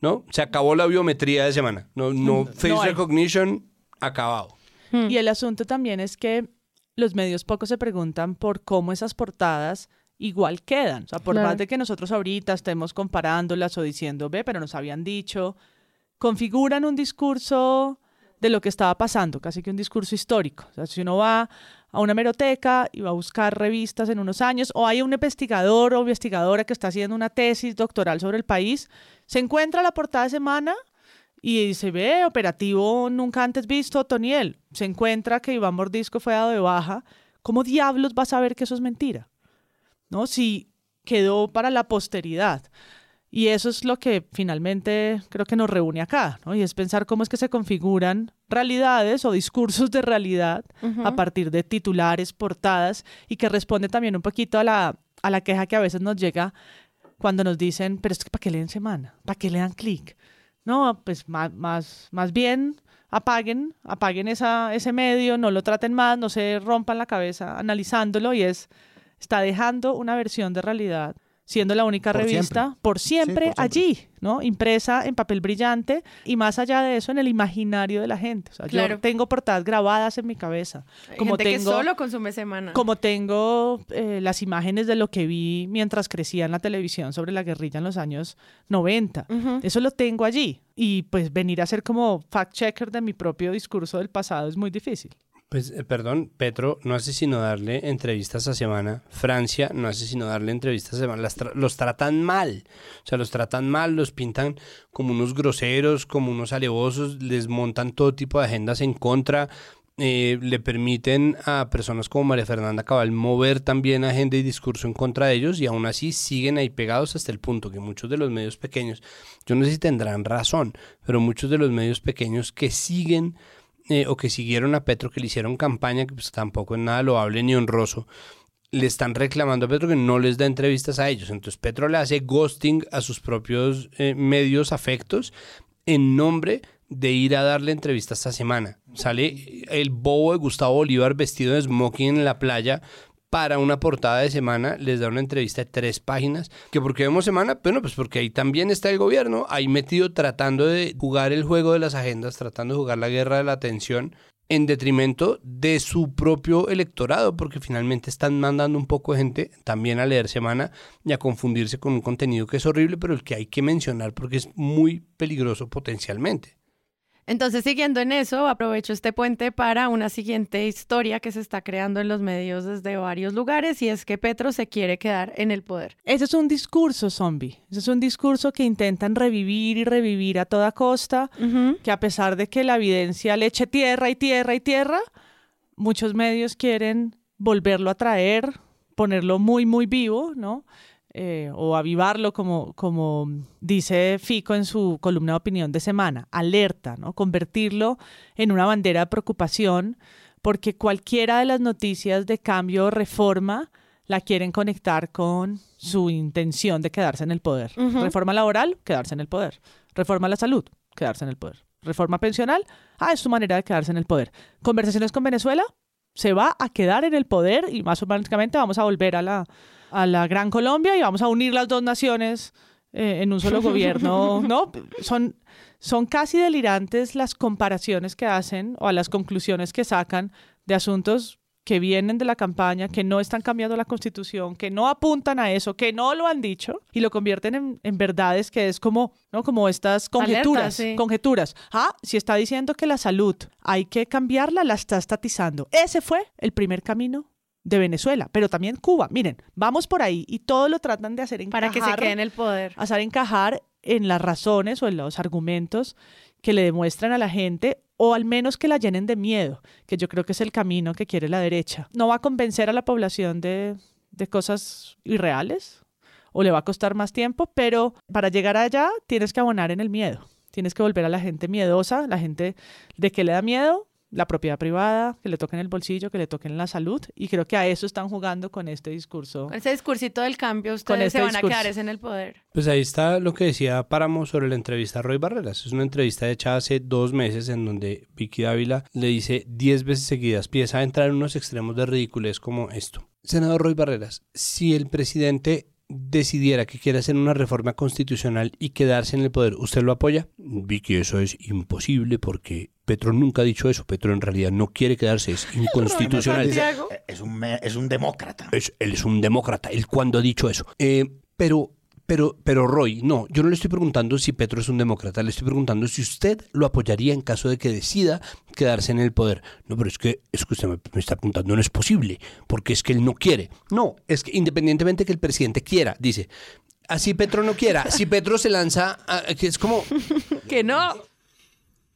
¿no? Se acabó la biometría de Semana. No, no, face No hay. recognition, acabado. Y el asunto también es que los medios poco se preguntan por cómo esas portadas igual quedan. O sea, por Claro. más de que nosotros ahorita estemos comparándolas o diciendo, ve, pero nos habían dicho, configuran un discurso de lo que estaba pasando, casi que un discurso histórico. O si uno va a una hemeroteca y va a buscar revistas en unos años, o hay un investigador o investigadora que está haciendo una tesis doctoral sobre el país, se encuentra la portada de semana y se ve operativo nunca antes visto, Toniel. Se encuentra que Iván Mordisco fue dado de baja. ¿Cómo diablos vas a ver que eso es mentira? ¿No? Si quedó para la posteridad. Y eso es lo que finalmente creo que nos reúne acá, ¿no? Y es pensar cómo es que se configuran realidades o discursos de realidad a partir de titulares, portadas, y que responde también un poquito a la, a la queja que a veces nos llega cuando nos dicen, pero es que ¿para qué leen semana? ¿Para qué le dan clic? No, pues más, más, más bien apaguen, apaguen esa, ese medio, no lo traten más, no se rompan la cabeza analizándolo y es, está dejando una versión de realidad, siendo la única Por revista siempre. por siempre, Sí, por siempre. allí, ¿no? Impresa en papel brillante y más allá de eso en el imaginario de la gente. O sea, Claro. yo tengo portadas grabadas en mi cabeza. Hay Como gente tengo, que solo consume semana. como tengo eh, las imágenes de lo que vi mientras crecía en la televisión sobre la guerrilla en los años 90. Ujú. Eso lo tengo allí. Y pues venir a ser como fact-checker de mi propio discurso del pasado es muy difícil. Pues, eh, perdón, Petro no hace sino darle entrevistas a semana. Francia no hace sino darle entrevistas a semana. Tra- los tratan mal. O sea, los tratan mal, los pintan como unos groseros, como unos alevosos, les montan todo tipo de agendas en contra. eh, le permiten a personas como María Fernanda Cabal mover también agenda y discurso en contra de ellos y aún así siguen ahí pegados hasta el punto que muchos de los medios pequeños, yo no sé si tendrán razón, pero muchos de los medios pequeños que siguen eh, o que siguieron a Petro, que le hicieron campaña, que pues tampoco es nada loable ni honroso, le están reclamando a Petro que no les da entrevistas a ellos. Entonces Petro le hace ghosting a sus propios eh, medios afectos en nombre de ir a darle entrevistas esta semana. Sale el bobo de Gustavo Bolívar vestido de smoking en la playa para una portada de semana, les da una entrevista de tres páginas. ¿Que por qué vemos semana? Bueno, pues porque ahí también está el gobierno, ahí metido tratando de jugar el juego de las agendas, tratando de jugar la guerra de la atención en detrimento de su propio electorado, porque finalmente están mandando un poco de gente también a leer semana y a confundirse con un contenido que es horrible, pero el que hay que mencionar porque es muy peligroso potencialmente. Entonces, siguiendo en eso, aprovecho este puente para una siguiente historia que se está creando en los medios desde varios lugares y es que Petro se quiere quedar en el poder. Ese es un discurso zombie. Ese es un discurso que intentan revivir y revivir a toda costa, que a pesar de que la evidencia le eche tierra y tierra y tierra, muchos medios quieren volverlo a traer, ponerlo muy, muy vivo, ¿no? Eh, o avivarlo, como, como dice Fico en su columna de opinión de semana, alerta, ¿no? Convertirlo en una bandera de preocupación, porque cualquiera de las noticias de cambio o reforma la quieren conectar con su intención de quedarse en el poder. Ujú. Reforma laboral, quedarse en el poder. Reforma a la salud, quedarse en el poder. Reforma pensional, ah, es su manera de quedarse en el poder. Conversaciones con Venezuela, se va a quedar en el poder y más automáticamente vamos a volver a la, a la Gran Colombia y vamos a unir las dos naciones eh, en un solo gobierno, ¿no? Son, son casi delirantes las comparaciones que hacen o a las conclusiones que sacan de asuntos que vienen de la campaña, que no están cambiando la constitución, que no apuntan a eso, que no lo han dicho y lo convierten en, en verdades que es como, ¿no? como estas conjeturas. Alerta, sí. Conjeturas. Ah, si está diciendo que la salud hay que cambiarla, la está estatizando. Ese fue el primer camino de Venezuela, pero también Cuba. Miren, vamos por ahí y todo lo tratan de hacer encajar. Para que se quede en el poder. Hacer encajar en las razones o en los argumentos que le demuestran a la gente o al menos que la llenen de miedo, que yo creo que es el camino que quiere la derecha. No va a convencer a la población de, de cosas irreales o le va a costar más tiempo, pero para llegar allá tienes que abonar en el miedo. Tienes que volver a la gente miedosa, la gente de que le da miedo, la propiedad privada, que le toquen el bolsillo, que le toquen la salud. Y creo que a eso están jugando con este discurso. Ese discursito del cambio, ustedes este se van discurso. a quedar es en el poder. Pues ahí está lo que decía Páramo sobre la entrevista a Roy Barreras. Es una entrevista hecha hace dos meses en donde Vicky Dávila le dice diez veces seguidas, empieza a entrar en unos extremos de ridiculez como esto. Senador Roy Barreras, si el presidente decidiera que quiere hacer una reforma constitucional y quedarse en el poder, ¿usted lo apoya? Vicky, eso es imposible porque Petro nunca ha dicho eso. Petro en realidad no quiere quedarse, es inconstitucional. Es un, es un demócrata. Es- él es un demócrata, él cuando ha dicho eso. Eh, pero, pero, pero Roy, no, yo no le estoy preguntando si Petro es un demócrata, le estoy preguntando si usted lo apoyaría en caso de que decida quedarse en el poder. No, pero es que es que usted me, me está preguntando, no es posible, porque es que él no quiere. No, es que independientemente que el presidente quiera, dice, así Petro no quiera, si Petro se lanza, a- que es como, Que no.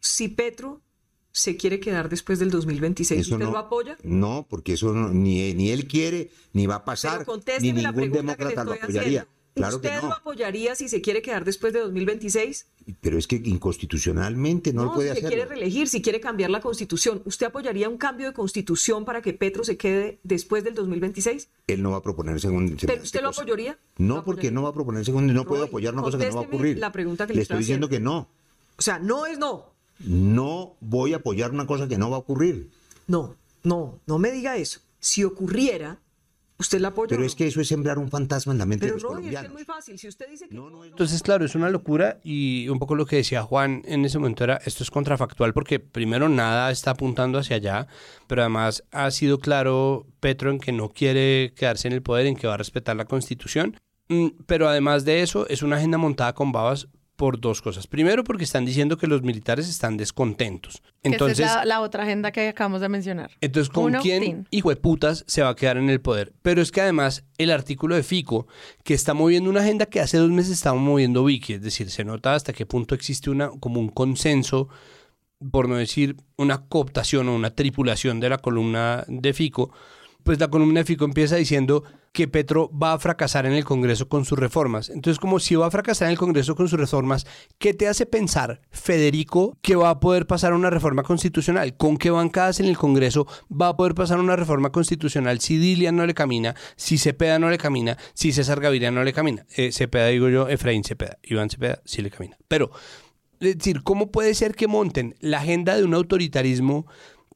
Si Petro se quiere quedar después del 2026, Eso ¿usted no. lo apoya? No, porque eso no- ni, ni él quiere, ni va a pasar, Pero ni ningún pregunta que le demócrata lo apoyaría. haciendo. Claro ¿Usted lo apoyaría si se quiere quedar después de 2026? Pero es que inconstitucionalmente no, lo puede si hacer. quiere reelegir, si quiere cambiar la constitución, ¿usted apoyaría un cambio de constitución para que Petro se quede después del 2026? Él no va a proponer según. ¿Pero usted lo apoyaría? No, porque no va a proponer segundo y no Roy, apoyar una cosa que no va a ocurrir. la pregunta que le le estoy estoy diciendo haciendo. que no. O sea, no es no. No voy a apoyar una cosa que no va a ocurrir. No, no, no me diga eso. Si ocurriera, ¿usted la apoya? Pero es que eso es sembrar un fantasma en la mente Pero de los Roy, es que es colombianos. muy fácil. Si usted dice que no, no, Entonces, claro, es una locura y un poco lo que decía Juan en ese momento era, esto es contrafactual porque primero nada está apuntando hacia allá, pero además ha sido claro Petro en que no quiere quedarse en el poder, en que va a respetar la constitución, Mm, pero además de eso es una agenda montada con babas por dos cosas. Primero porque están diciendo que los militares están descontentos. Que Entonces, esa es la, la otra agenda que acabamos de mencionar. entonces, ¿con Uno, quién, tin. hijo de putas, se va a quedar en el poder? Pero es que además el artículo de Fico, que está moviendo una agenda que hace dos meses estaba moviendo Vicky, es decir, se nota hasta qué punto existe una, como un consenso, por no decir una cooptación o una tripulación de la columna de Fico, pues la columna de Fico empieza diciendo que Petro va a fracasar en el Congreso con sus reformas. Entonces, como si va a fracasar en el Congreso con sus reformas, ¿qué te hace pensar, Federico, que va a poder pasar una reforma constitucional? ¿Con qué bancadas en el Congreso va a poder pasar una reforma constitucional si Dilian no le camina, si Cepeda no le camina, si César Gaviria no le camina? Eh, Cepeda, digo yo, Efraín Cepeda, Iván Cepeda sí le camina. Pero, es decir, ¿cómo puede ser que monten la agenda de un autoritarismo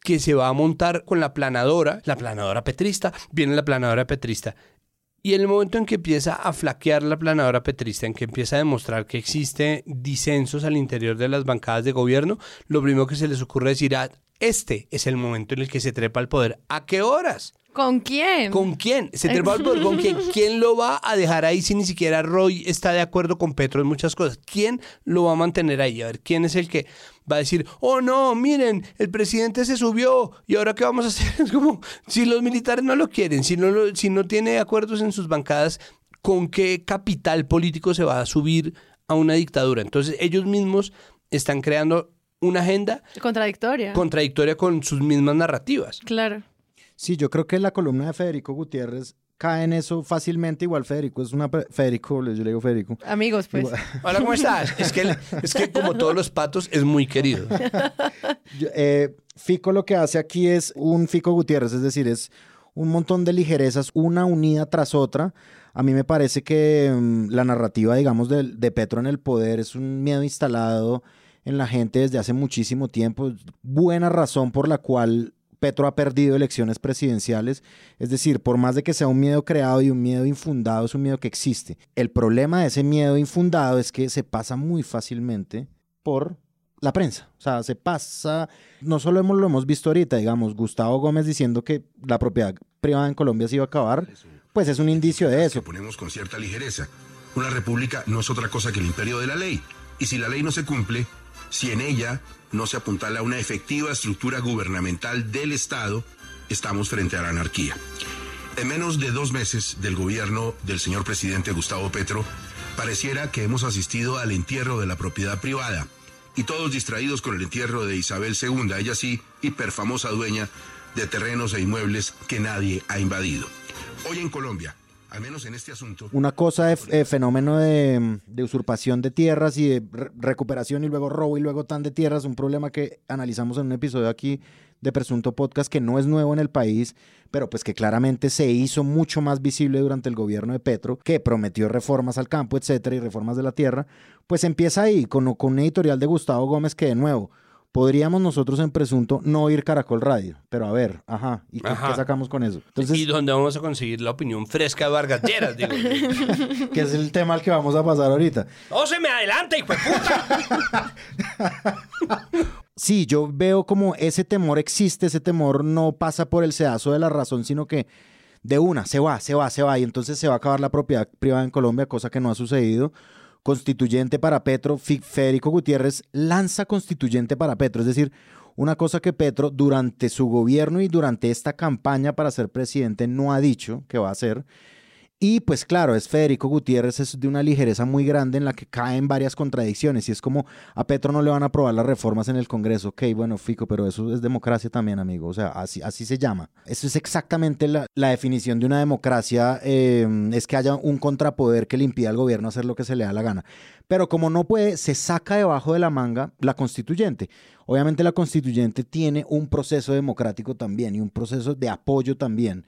que se va a montar con la planadora, la planadora petrista, viene la planadora petrista. Y en el momento en que empieza a flaquear la planadora petrista, en que empieza a demostrar que existe disensos al interior de las bancadas de gobierno, lo primero que se les ocurre es decir, ah, este es el momento en el que se trepa al poder. ¿A qué horas? ¿Con quién? ¿Con quién? ¿Se trepa al poder con quién? ¿Quién lo va a dejar ahí si ni siquiera Roy está de acuerdo con Petro en muchas cosas? ¿Quién lo va a mantener ahí? A ver, ¿quién es el que va a decir, oh no, miren, el presidente se subió y ahora qué vamos a hacer? Es como, si los militares no lo quieren, si no, lo- si no tiene acuerdos en sus bancadas, ¿con qué capital político se va a subir a una dictadura? Entonces ellos mismos están creando una agenda Contradictoria. contradictoria con sus mismas narrativas. Claro. Sí, yo creo que la columna de Federico Gutiérrez cae en eso fácilmente. Igual Federico es una... Federico, yo le digo Federico. Amigos, pues. Igual- Hola, ¿cómo estás? Es que, es que como todos los patos, es muy querido. Yo- eh, Fico lo que hace aquí es un Fico Gutiérrez, es decir, es un montón de ligerezas, una unida tras otra. A mí me parece que mm, la narrativa, digamos, de, de Petro en el poder es un miedo instalado en la gente desde hace muchísimo tiempo. Buena razón por la cual Petro ha perdido elecciones presidenciales. Es decir, por más de que sea un miedo creado y un miedo infundado, es un miedo que existe. El problema de ese miedo infundado es que se pasa muy fácilmente por la prensa. O sea, se pasa, no solo hemos, lo hemos visto ahorita, digamos, Gustavo Gómez diciendo que la propiedad privada en Colombia se iba a acabar, pues es un indicio de eso. ponemos con cierta ligereza. Una república no es otra cosa que el imperio de la ley. Y si la ley no se cumple, si en ella no se apuntala una efectiva estructura gubernamental del Estado, estamos frente a la anarquía. En menos de dos meses del gobierno del señor presidente Gustavo Petro, pareciera que hemos asistido al entierro de la propiedad privada y todos distraídos con el entierro de Isabel II, ella sí, hiperfamosa dueña de terrenos e inmuebles que nadie ha invadido. Hoy en Colombia, al menos en este asunto. Una cosa de eh, fenómeno de, usurpación de tierras y de recuperación y luego robo y luego tan de tierras, un problema que analizamos en un episodio aquí de Presunto Podcast que no es nuevo en el país, pero pues que claramente se hizo mucho más visible durante el gobierno de Petro, que prometió reformas al campo, etcétera, y reformas de la tierra, pues empieza ahí con, con un editorial de Gustavo Gómez que de nuevo podríamos nosotros en presunto no oír Caracol Radio. Pero a ver, ajá, ¿y qué, sacamos con eso? Entonces, ¿Y dónde vamos a conseguir la opinión fresca de Vargas Lleras, digo? que es el tema al que vamos a pasar ahorita. ¡Oh, se me adelanta, hijo de puta! sí, yo veo como ese temor existe, ese temor no pasa por el sedazo de la razón, sino que de una, se va, se va, se va, y entonces se va a acabar la propiedad privada en Colombia, cosa que no ha sucedido constituyente para Petro, Federico Gutiérrez lanza constituyente para Petro, es decir, una cosa que Petro durante su gobierno y durante esta campaña para ser presidente no ha dicho que va a hacer, y pues claro, es Federico Gutiérrez, es de una ligereza muy grande en la que caen varias contradicciones. Y es como a Petro no le van a aprobar las reformas en el Congreso. Ok, bueno, Fico, pero eso es democracia también, amigo. O sea, así, así se llama. Eso es exactamente la, definición de una democracia, eh, es que haya un contrapoder que le impida al gobierno hacer lo que se le da la gana. Pero como no puede, se saca debajo de la manga la constituyente. Obviamente la constituyente tiene un proceso democrático también y un proceso de apoyo también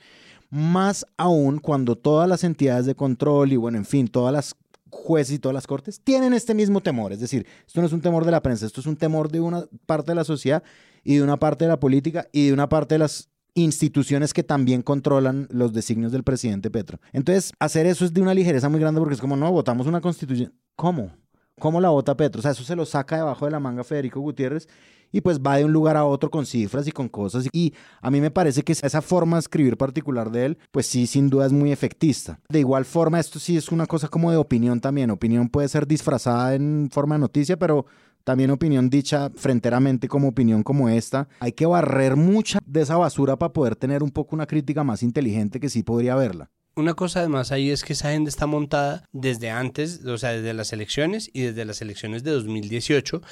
más aún cuando todas las entidades de control y bueno, en fin, todas las jueces y todas las cortes tienen este mismo temor. Es decir, esto no es un temor de la prensa, esto es un temor de una parte de la sociedad y de una parte de la política y de una parte de las instituciones que también controlan los designios del presidente Petro. Entonces, hacer eso es de una ligereza muy grande porque es como, no, votamos una constitución. ¿Cómo? ¿Cómo la vota Petro? O sea, eso se lo saca debajo de la manga Federico Gutiérrez y pues va de un lugar a otro con cifras y con cosas. Y a mí me parece que esa forma de escribir particular de él, pues sí, sin duda es muy efectista. De igual forma, esto sí es una cosa como de opinión también. Opinión puede ser disfrazada en forma de noticia, pero también opinión dicha fronteramente como opinión como esta. Hay que barrer mucha de esa basura para poder tener un poco una crítica más inteligente que sí podría haberla. Una cosa además ahí es que esa agenda está montada desde antes, o sea, desde las elecciones y desde las elecciones de 2018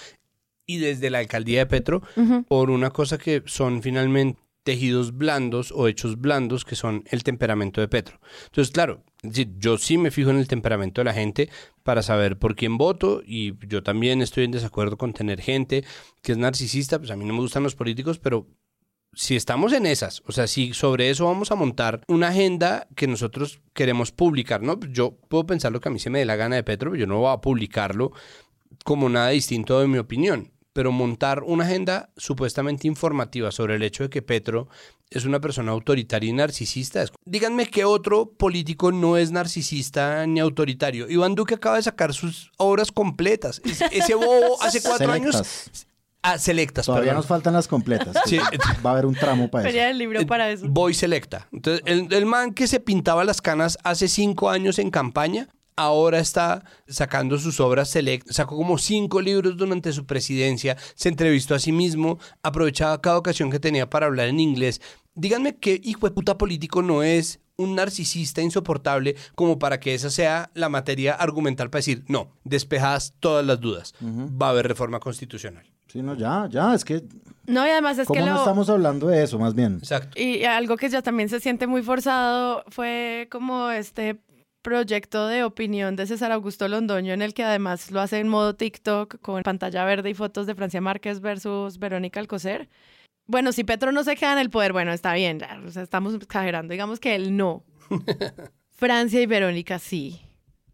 y desde la alcaldía de Petro por una cosa que son finalmente tejidos blandos o hechos blandos que son el temperamento de Petro. Entonces, claro, yo sí me fijo en el temperamento de la gente para saber por quién voto y yo también estoy en desacuerdo con tener gente que es narcisista, pues a mí no me gustan los políticos, pero si estamos en esas, o sea, si sobre eso vamos a montar una agenda que nosotros queremos publicar, ¿no? Yo puedo pensar lo que a mí se me dé la gana de Petro, pero yo no voy a publicarlo como nada distinto de mi opinión pero montar una agenda supuestamente informativa sobre el hecho de que Petro es una persona autoritaria y narcisista. Díganme qué otro político no es narcisista ni autoritario. Iván Duque acaba de sacar sus obras completas. Ese bobo hace cuatro años... Ah, selectas. Todavía nos faltan las completas. Va a haber un tramo para eso. el libro para eso. Voy selecta. Entonces, el, el, man que se pintaba las canas hace cinco años en campaña ahora está sacando sus obras select, sacó como cinco libros durante su presidencia, se entrevistó a sí mismo, aprovechaba cada ocasión que tenía para hablar en inglés. Díganme qué hijo de puta político no es un narcisista insoportable como para que esa sea la materia argumental para decir, no, despejadas todas las dudas, va a haber reforma constitucional. Sí, no, ya, ya, es que... No, y además es que no estamos hablando de eso, más bien? Exacto. Y algo que ya también se siente muy forzado fue como este proyecto de opinión de César Augusto Londoño en el que además lo hace en modo TikTok con pantalla verde y fotos de Francia Márquez versus Verónica Alcocer. Bueno, si Petro no se queda en el poder, bueno, está bien, o sea, estamos exagerando, digamos que él no. Francia y Verónica sí.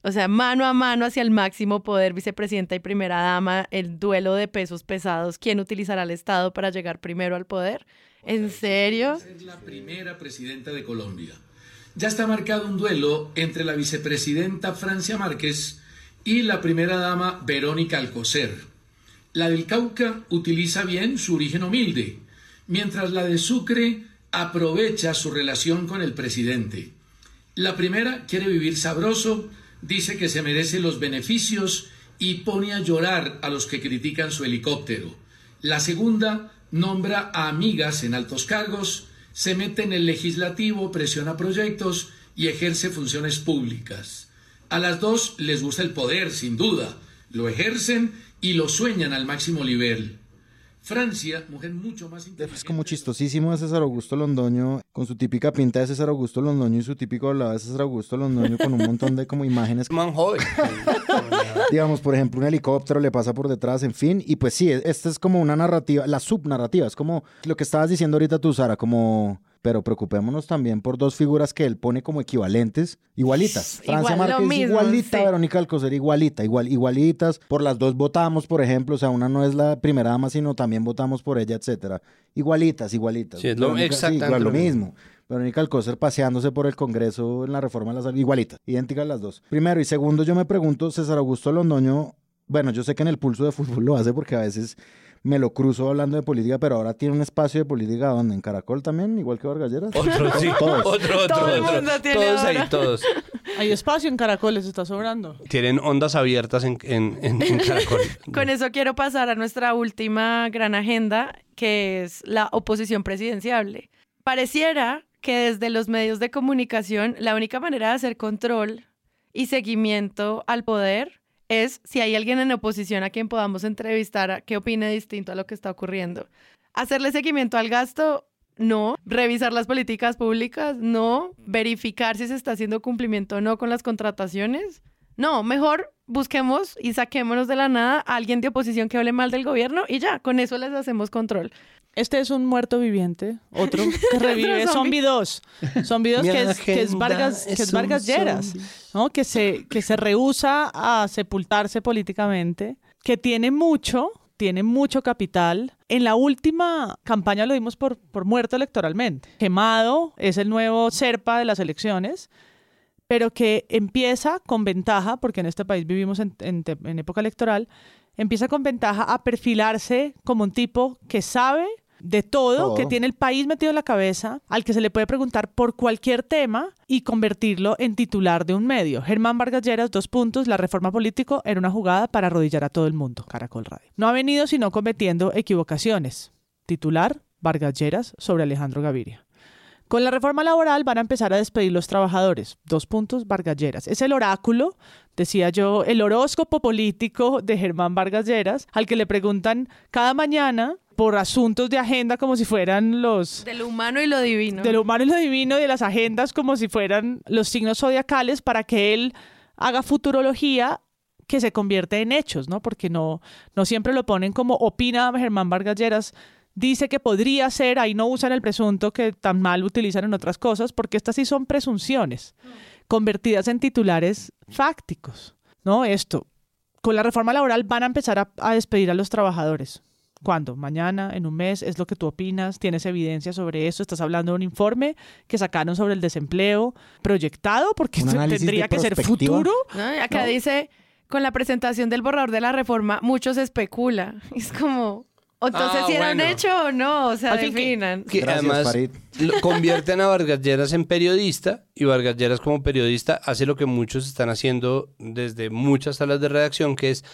O sea, mano a mano hacia el máximo poder, vicepresidenta y primera dama, el duelo de pesos pesados, quién utilizará el Estado para llegar primero al poder. ¿En serio? Ser la primera presidenta de Colombia ya está marcado un duelo entre la vicepresidenta Francia Márquez y la primera dama Verónica Alcocer. La del Cauca utiliza bien su origen humilde, mientras la de Sucre aprovecha su relación con el presidente. La primera quiere vivir sabroso, dice que se merece los beneficios y pone a llorar a los que critican su helicóptero. La segunda nombra a amigas en altos cargos, se mete en el legislativo, presiona proyectos y ejerce funciones públicas. A las dos les gusta el poder, sin duda, lo ejercen y lo sueñan al máximo nivel. Francia, mujer mucho más Es como chistosísimo de César Augusto Londoño, con su típica pinta de César Augusto Londoño y su típico hablado de César Augusto Londoño con un montón de como imágenes. Man joven. Digamos, por ejemplo, un helicóptero le pasa por detrás, en fin. Y pues sí, esta es como una narrativa, la subnarrativa, es como lo que estabas diciendo ahorita tú, Sara, como pero preocupémonos también por dos figuras que él pone como equivalentes, igualitas. Francia Igual, Márquez mismo, igualita, sí. Verónica Alcocer igualita, igual, igualitas. Por las dos votamos, por ejemplo, o sea, una no es la primera dama, sino también votamos por ella, etcétera. Igualitas, igualitas. Sí, es lo- Verónica- exactamente igual, lo mismo. Verónica Alcocer paseándose por el Congreso en la reforma de la salud, igualita, idénticas las dos. Primero y segundo, yo me pregunto, César Augusto Londoño, bueno, yo sé que en el pulso de fútbol lo hace porque a veces me lo cruzo hablando de política, pero ahora tiene un espacio de política donde en Caracol también, igual que Vargas Lleras. Otro, sí. Todos. Otro, otro, Todo el otro. mundo tiene Todos ahí, todos. Hay espacio en Caracoles, está sobrando. Tienen ondas abiertas en, en, en, en Caracol. Con eso quiero pasar a nuestra última gran agenda, que es la oposición presidenciable. Pareciera que desde los medios de comunicación la única manera de hacer control y seguimiento al poder es si hay alguien en oposición a quien podamos entrevistar que opine distinto a lo que está ocurriendo. Hacerle seguimiento al gasto, no. Revisar las políticas públicas, no. Verificar si se está haciendo cumplimiento o no con las contrataciones, no. Mejor busquemos y saquémonos de la nada a alguien de oposición que hable mal del gobierno y ya, con eso les hacemos control. Este es un muerto viviente, otro que revive, Otro Zombie 2. Zombie 2 Mi que es, que es Vargas, que es es un Vargas Lleras. ¿no? que, se, que se rehúsa a sepultarse políticamente, que tiene mucho, tiene mucho capital. En la última campaña lo dimos por, por muerto electoralmente. Quemado es el nuevo serpa de las elecciones, pero que empieza con ventaja, porque en este país vivimos en, en en época electoral, empieza con ventaja a perfilarse como un tipo que sabe de todo, Todo. que tiene el país metido en la cabeza, al que se le puede preguntar por cualquier tema y convertirlo en titular de un medio. Germán Vargas Lleras, dos puntos, la reforma político era una jugada para arrodillar a todo el mundo, Caracol Radio. No ha venido sino cometiendo equivocaciones. Titular, Vargas Lleras sobre Alejandro Gaviria. Con la reforma laboral van a empezar a despedir los trabajadores. Dos puntos, Vargas Lleras. Es el oráculo, decía yo, el horóscopo político de Germán Vargas Lleras, al que le preguntan cada mañana por asuntos de agenda como si fueran los... De lo humano y lo divino. De lo humano y lo divino y de las agendas como si fueran los signos zodiacales para que él haga futurología que se convierte en hechos, ¿no? Porque no, no siempre lo ponen como opina Germán Vargas Lleras, dice que podría ser, ahí no usan el presunto que tan mal utilizan en otras cosas, porque estas sí son presunciones convertidas en titulares fácticos, ¿no? Esto, con la reforma laboral van a empezar a, a despedir a los trabajadores. ¿Cuándo? Mañana, en un mes, es lo que tú opinas, tienes evidencia sobre eso, estás hablando de un informe que sacaron sobre el desempleo proyectado, porque tendría que ser futuro. Acá ¿no? dice, con la presentación del borrador de la reforma, mucho se especula. Es como, entonces Ah, si era un hecho o no, o sea, que- definan. Que Gracias, además Farid. lo- convierten a Vargas Lleras en periodista y Vargas Lleras como periodista hace lo que muchos están haciendo desde muchas salas de redacción, que es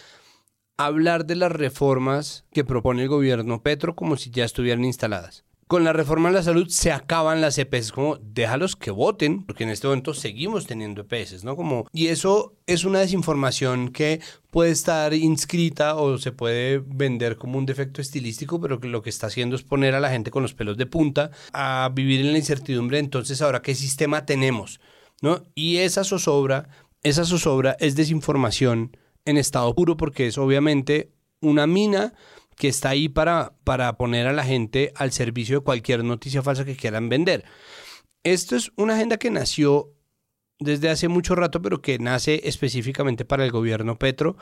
hablar de las reformas que propone el gobierno Petro como si ya estuvieran instaladas. Con la reforma de la salud se acaban las EPS, como déjalos que voten, porque en este momento seguimos teniendo EPS, ¿no? Como, y eso es una desinformación que puede estar inscrita o se puede vender como un defecto estilístico, pero que lo que está haciendo es poner a la gente con los pelos de punta a vivir en la incertidumbre. Entonces, ahora, ¿qué sistema tenemos? ¿No? Y esa zozobra, esa zozobra es desinformación en estado puro porque es obviamente una mina que está ahí para, para poner a la gente al servicio de cualquier noticia falsa que quieran vender. Esto es una agenda que nació desde hace mucho rato, pero que nace específicamente para el gobierno Petro,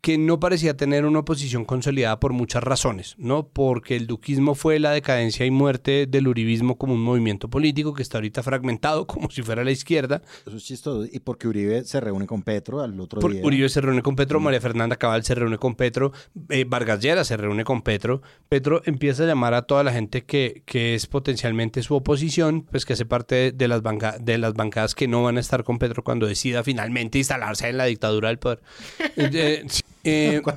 que no parecía tener una oposición consolidada por muchas razones, ¿no? Porque el duquismo fue la decadencia y muerte del uribismo como un movimiento político que está ahorita fragmentado como si fuera la izquierda. Eso es chistoso. Y porque Uribe se reúne con Petro al otro Por- día. Uribe se reúne con Petro, María Fernanda Cabal se reúne con Petro, eh, Vargas Lleras se reúne con Petro. Petro empieza a llamar a toda la gente que, que es potencialmente su oposición, pues que hace parte de, de las banca- de las bancadas que no van a estar con Petro cuando decida finalmente instalarse en la dictadura del poder. Eh, eh,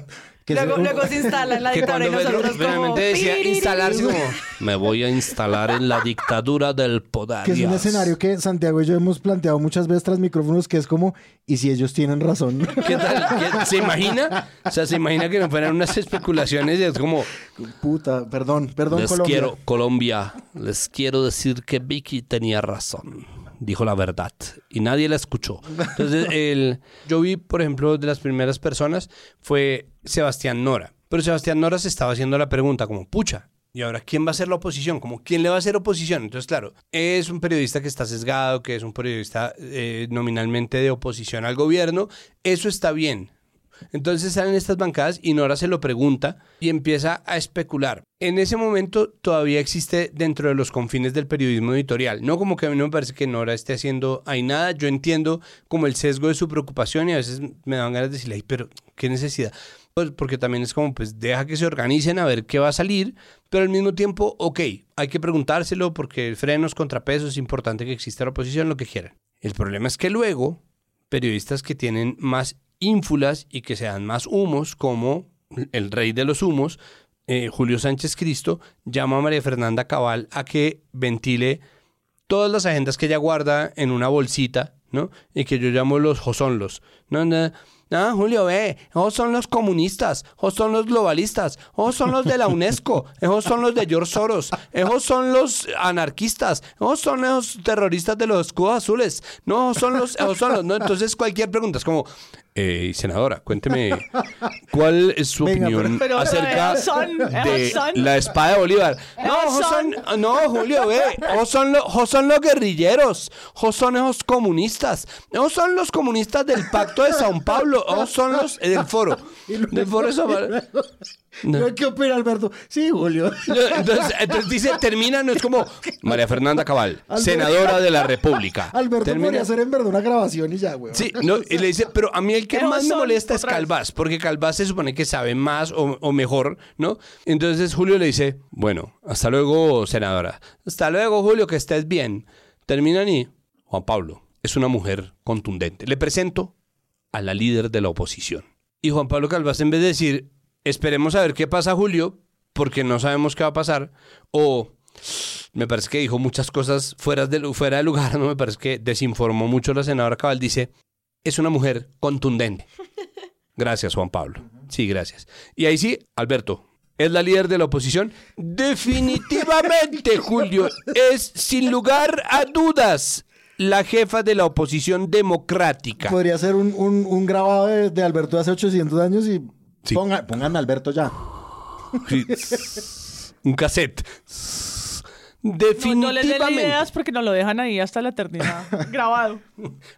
Que Luego, se- luego se instala en la dictadura y nosotros como... finalmente decía instalarse como me voy a instalar en la dictadura del poder. Que es un Dios". escenario que Santiago y yo hemos planteado muchas veces tras micrófonos, que es como, ¿y si ellos tienen razón? ¿Qué tal? ¿Qué- ¿Se imagina? O sea, se imagina que no fueran unas especulaciones y es como, Puta, perdón, perdón, les Colombia. quiero, Colombia, les quiero decir que Vicky tenía razón. Dijo la verdad y nadie la escuchó. Entonces, el, yo vi, por ejemplo, de las primeras personas fue Sebastián Nora. Pero Sebastián Nora se estaba haciendo la pregunta como, pucha, ¿y ahora quién va a ser la oposición? Como, ¿quién le va a hacer oposición? Entonces, claro, es un periodista que está sesgado, que es un periodista eh, nominalmente de oposición al gobierno. Eso está bien. Entonces salen estas bancadas y Nora se lo pregunta y empieza a especular. En ese momento todavía existe dentro de los confines del periodismo editorial. No como que a mí no me parece que Nora esté haciendo ahí nada. Yo entiendo como el sesgo de su preocupación y a veces me dan ganas de decirle, "Ay, pero qué necesidad. Pues porque también es como, pues deja que se organicen a ver qué va a salir, pero al mismo tiempo, ok, hay que preguntárselo porque frenos, contrapesos, es importante que exista la oposición, lo que quieran. El problema es que luego periodistas que tienen más ínfulas y que se dan más humos, como el rey de los humos, eh, Julio Sánchez Cristo, llama a María Fernanda Cabal a que ventile todas las agendas que ella guarda en una bolsita, ¿no? Y que yo llamo los josonlos. No, no, no, Julio, ve, esos son los comunistas, esos son los globalistas, esos son los de la UNESCO, esos son los de George Soros, esos son los anarquistas, esos son los terroristas de los escudos azules, no, son los, esos son los, no, entonces cualquier pregunta es como, eh, senadora, cuénteme, ¿cuál es su Venga, opinión pero- pero acerca de la espada de Bolívar? No, no, Julio, ve, esos son, los, esos son los guerrilleros, esos son esos comunistas, esos son los comunistas del Pacto de Sao Paulo, esos son los eh, del foro, del foro de Sao Paulo. No. ¿Qué opina Alberto? Sí, Julio. No, Entonces, entonces dice, termina, no es como María Fernanda Cabal, senadora de la República. Alberto Termina- podría hacer en verdad una grabación y ya, güey. Sí, no, y le dice, pero a mí el que más me molesta es. Calvás, porque Calvás se supone que sabe más o, o mejor, ¿no? Entonces Julio le dice, bueno, hasta luego, senadora. Hasta luego, Julio, que estés bien. Terminan y Juan Pablo es una mujer contundente. Le presento a la líder de la oposición. Y Juan Pablo Calvás, en vez de decir, esperemos a ver qué pasa, Julio, porque no sabemos qué va a pasar, o me parece que dijo muchas cosas fuera de, fuera de lugar, no me parece que desinformó mucho la senadora Cabal, dice, es una mujer contundente. Gracias, Juan Pablo. Sí, gracias. Y ahí sí, Alberto, ¿es la líder de la oposición? Definitivamente, Julio, es sin lugar a dudas la jefa de la oposición democrática. Podría ser un, un, un grabado de, de Alberto de hace 800 años y Sí. ponga, pónganme a Alberto ya. Sí. Un cassette. No, no les den Definitivamente. ideas porque nos lo dejan ahí hasta la eternidad grabado.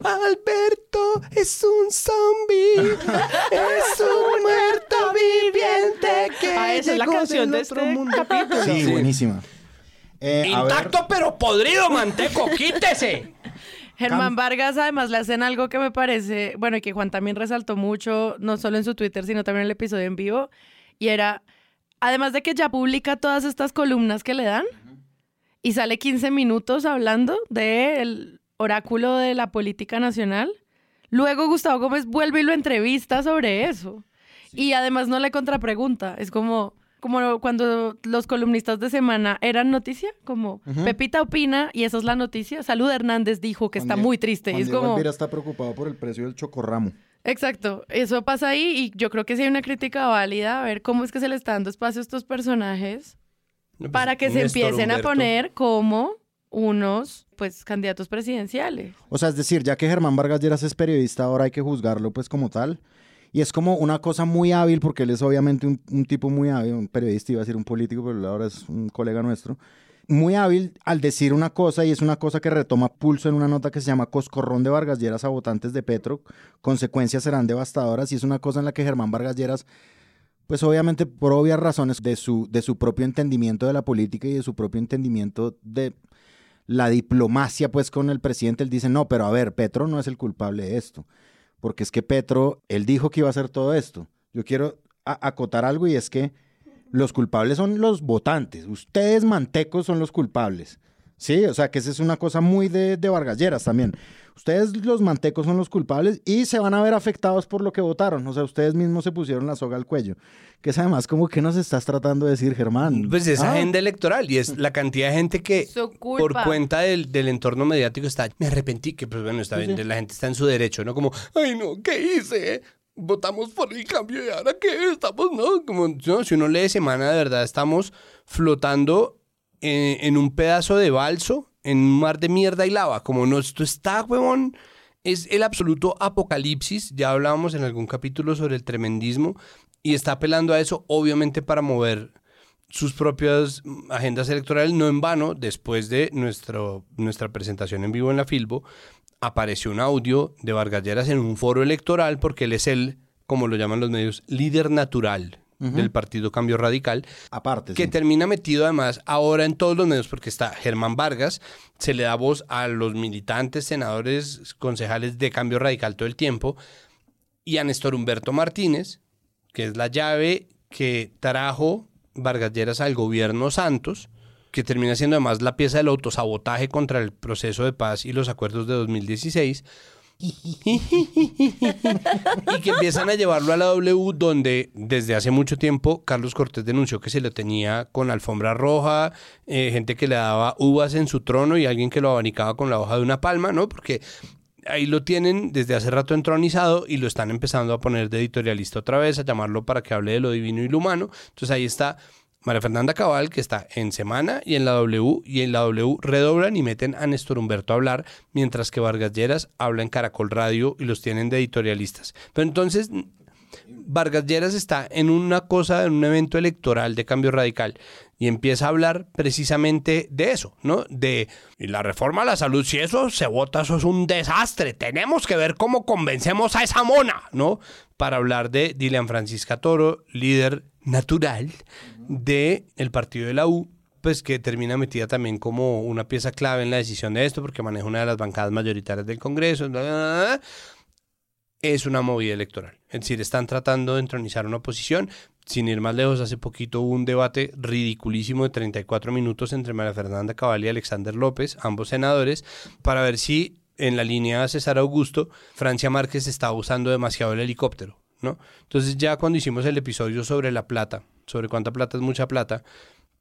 Alberto es un zombie, es un muerto viviente que Ah, esa es la canción del de otro este mundo. capítulo. Sí, buenísima. Eh, a ver, Intacto pero podrido, manteco, quítese. Germán Vargas además le hacen algo que me parece, bueno, y que Juan también resaltó mucho, no solo en su Twitter, sino también en el episodio en vivo, y era, además de que ya publica todas estas columnas que le dan, y sale 15 minutos hablando del oráculo de la política nacional, luego Gustavo Gómez vuelve y lo entrevista sobre eso. Y además no le contrapregunta, es como... Como cuando los columnistas de semana eran noticia, como. Pepita opina y esa es la noticia. Salud Hernández dijo que Juan está Diego- muy triste. y Juan es Diego como, Alvira está preocupado por el precio del chocorramo. exacto, eso pasa ahí y yo creo que sí hay una crítica válida a ver cómo es que se le está dando espacio a estos personajes para que se empiecen a poner como unos pues candidatos presidenciales. O sea, es decir, ya que Germán Vargas Lleras es periodista, ahora hay que juzgarlo pues como tal. Y es como una cosa muy hábil, porque él es obviamente un, tipo muy hábil, un periodista, iba a ser un político, pero ahora es un colega nuestro. muy hábil al decir una cosa y es una cosa que retoma pulso en una nota que se llama Coscorrón de Vargas Lleras a votantes de Petro. Consecuencias serán devastadoras y es una cosa en la que Germán Vargas Lleras, pues obviamente por obvias razones de su, de su propio entendimiento de la política y de su propio entendimiento de la diplomacia pues con el presidente, él dice, no, pero a ver, Petro no es el culpable de esto, porque es que Petro, él dijo que iba a hacer todo esto. Yo quiero acotar algo y es que los culpables son los votantes. Ustedes, mantecos, son los culpables. Sí, o sea que esa es una cosa muy de, de Vargas también. Ustedes, los mantecos, son los culpables y se van a ver afectados por lo que votaron. O sea, ustedes mismos se pusieron la soga al cuello. Que es además como que nos estás tratando de decir, Germán. Pues es Ah, agenda electoral y es la cantidad de gente que por cuenta del, del entorno mediático está, me arrepentí, que pues bueno, está bien, la gente está en su derecho, ¿no? Como, ay no, ¿qué hice? Votamos por el cambio y ahora qué estamos, ¿no? Como, no, si uno lee semana, de verdad, estamos flotando en, en un pedazo de balso, en un mar de mierda y lava, como no, esto está, huevón. Es el absoluto apocalipsis, ya hablábamos en algún capítulo sobre el tremendismo, y está apelando a eso, obviamente, para mover sus propias agendas electorales, no en vano, después de nuestro, nuestra presentación en vivo en la Filbo, apareció un audio de Vargas Lleras en un foro electoral, porque él es el, como lo llaman los medios, líder natural Del partido Cambio Radical, Aparte. que sí. termina metido además ahora en todos los medios, porque está Germán Vargas, se le da voz a los militantes, senadores, concejales de Cambio Radical todo el tiempo, y a Néstor Humberto Martínez, que es la llave que trajo Vargas Lleras al gobierno Santos, que termina siendo además la pieza del autosabotaje contra el proceso de paz y los acuerdos de 2016. Y que empiezan a llevarlo a la W, donde desde hace mucho tiempo Carlos Cortés denunció que se lo tenía con alfombra roja, eh, gente que le daba uvas en su trono y alguien que lo abanicaba con la hoja de una palma, ¿no? Porque ahí lo tienen desde hace rato entronizado y lo están empezando a poner de editorialista otra vez, a llamarlo para que hable de lo divino y lo humano. Entonces ahí está María Fernanda Cabal, que está en Semana y en la W, y en la W redoblan y meten a Néstor Humberto a hablar, mientras que Vargas Lleras habla en Caracol Radio y los tienen de editorialistas. Pero entonces Vargas Lleras está en una cosa, en un evento electoral de cambio radical y empieza a hablar precisamente de eso, ¿no? De la reforma a la salud, si eso se vota, eso es un desastre. Tenemos que ver cómo convencemos a esa mona, ¿no? Para hablar de Dilian Francisca Toro, líder natural de el partido de la U, pues que termina metida también como una pieza clave en la decisión de esto, porque maneja una de las bancadas mayoritarias del Congreso. es una movida electoral. Es decir, están tratando de entronizar una oposición. Sin ir más lejos, hace poquito hubo un debate ridiculísimo de 34 minutos entre María Fernanda Cabal y Alexander López, ambos senadores, para ver si en la línea César Augusto, Francia Márquez estaba usando demasiado el helicóptero, ¿no? Entonces ya cuando hicimos el episodio sobre la plata, sobre cuánta plata es mucha plata,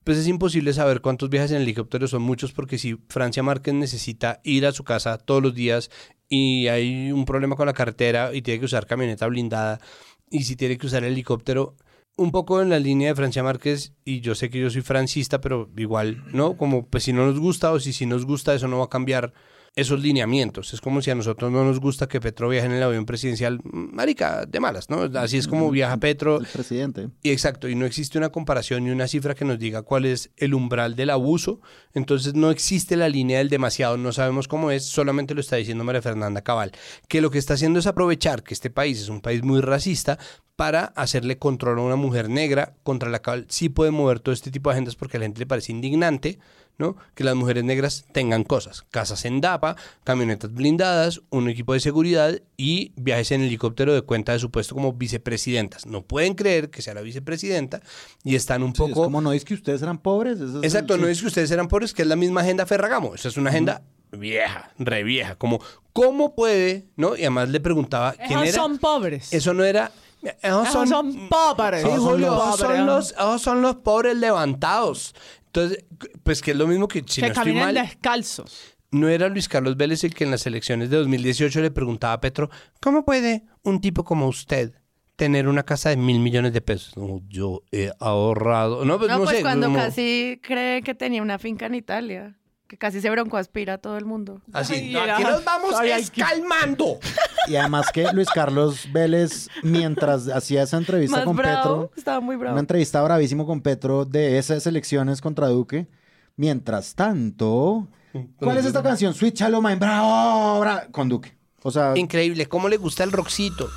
pues es imposible saber cuántos viajes en helicóptero son muchos porque si Francia Márquez necesita ir a su casa todos los días y hay un problema con la carretera y tiene que usar camioneta blindada y si tiene que usar helicóptero, un poco en la línea de Francia Márquez y yo sé que yo soy francista, pero igual, ¿no? Como pues si no nos gusta o si sí nos gusta, eso no va a cambiar esos lineamientos. Es como si a nosotros no nos gusta que Petro viaje en el avión presidencial, marica, de malas, ¿no? Así es como viaja Petro. El presidente. Y exacto, y no existe una comparación ni una cifra que nos diga cuál es el umbral del abuso. Entonces no existe la línea del demasiado, no sabemos cómo es, solamente lo está diciendo María Fernanda Cabal, que lo que está haciendo es aprovechar que este país es un país muy racista para hacerle control a una mujer negra contra la cual sí puede mover todo este tipo de agendas porque a la gente le parece indignante. ¿No? Que las mujeres negras tengan cosas, casas en DAPA, camionetas blindadas, un equipo de seguridad y viajes en helicóptero de cuenta de su puesto como vicepresidentas. No pueden creer que sea la vicepresidenta y están un poco... como no es que ustedes eran pobres. Eso es- Exacto, no es que ustedes eran pobres, que es la misma agenda Ferragamo. Esa es una agenda vieja, re vieja. Como, ¿cómo puede? ¿No? Y además le preguntaba quién Esos era. son pobres. Eso no era. Esos son pobres. Sí, Julio, los esos son pobres. los, esos son los pobres levantados. Entonces, pues que es lo mismo que si que no estoy mal, descalzos. no era Luis Carlos Vélez el que en las elecciones de 2018 le preguntaba a Petro, ¿cómo puede un tipo como usted tener una casa de mil millones de pesos? No, yo he ahorrado. No, pues No, no, pues sé. cuando como- casi cree que tenía una finca en Italia, que casi se broncoaspira a todo el mundo. Así, Ay, no, aquí nos vamos Ay, calmando. Y además que Luis Carlos Vélez, mientras hacía esa entrevista Más con bravo, Petro, estaba muy bravo. una entrevista bravísimo con Petro de esas elecciones contra Duque, Mientras tanto, ¿cuál es esta canción? Sweet Shallow Mind, bravo, bravo, con Duque. O sea, Increíble, ¿cómo le gusta el rockcito?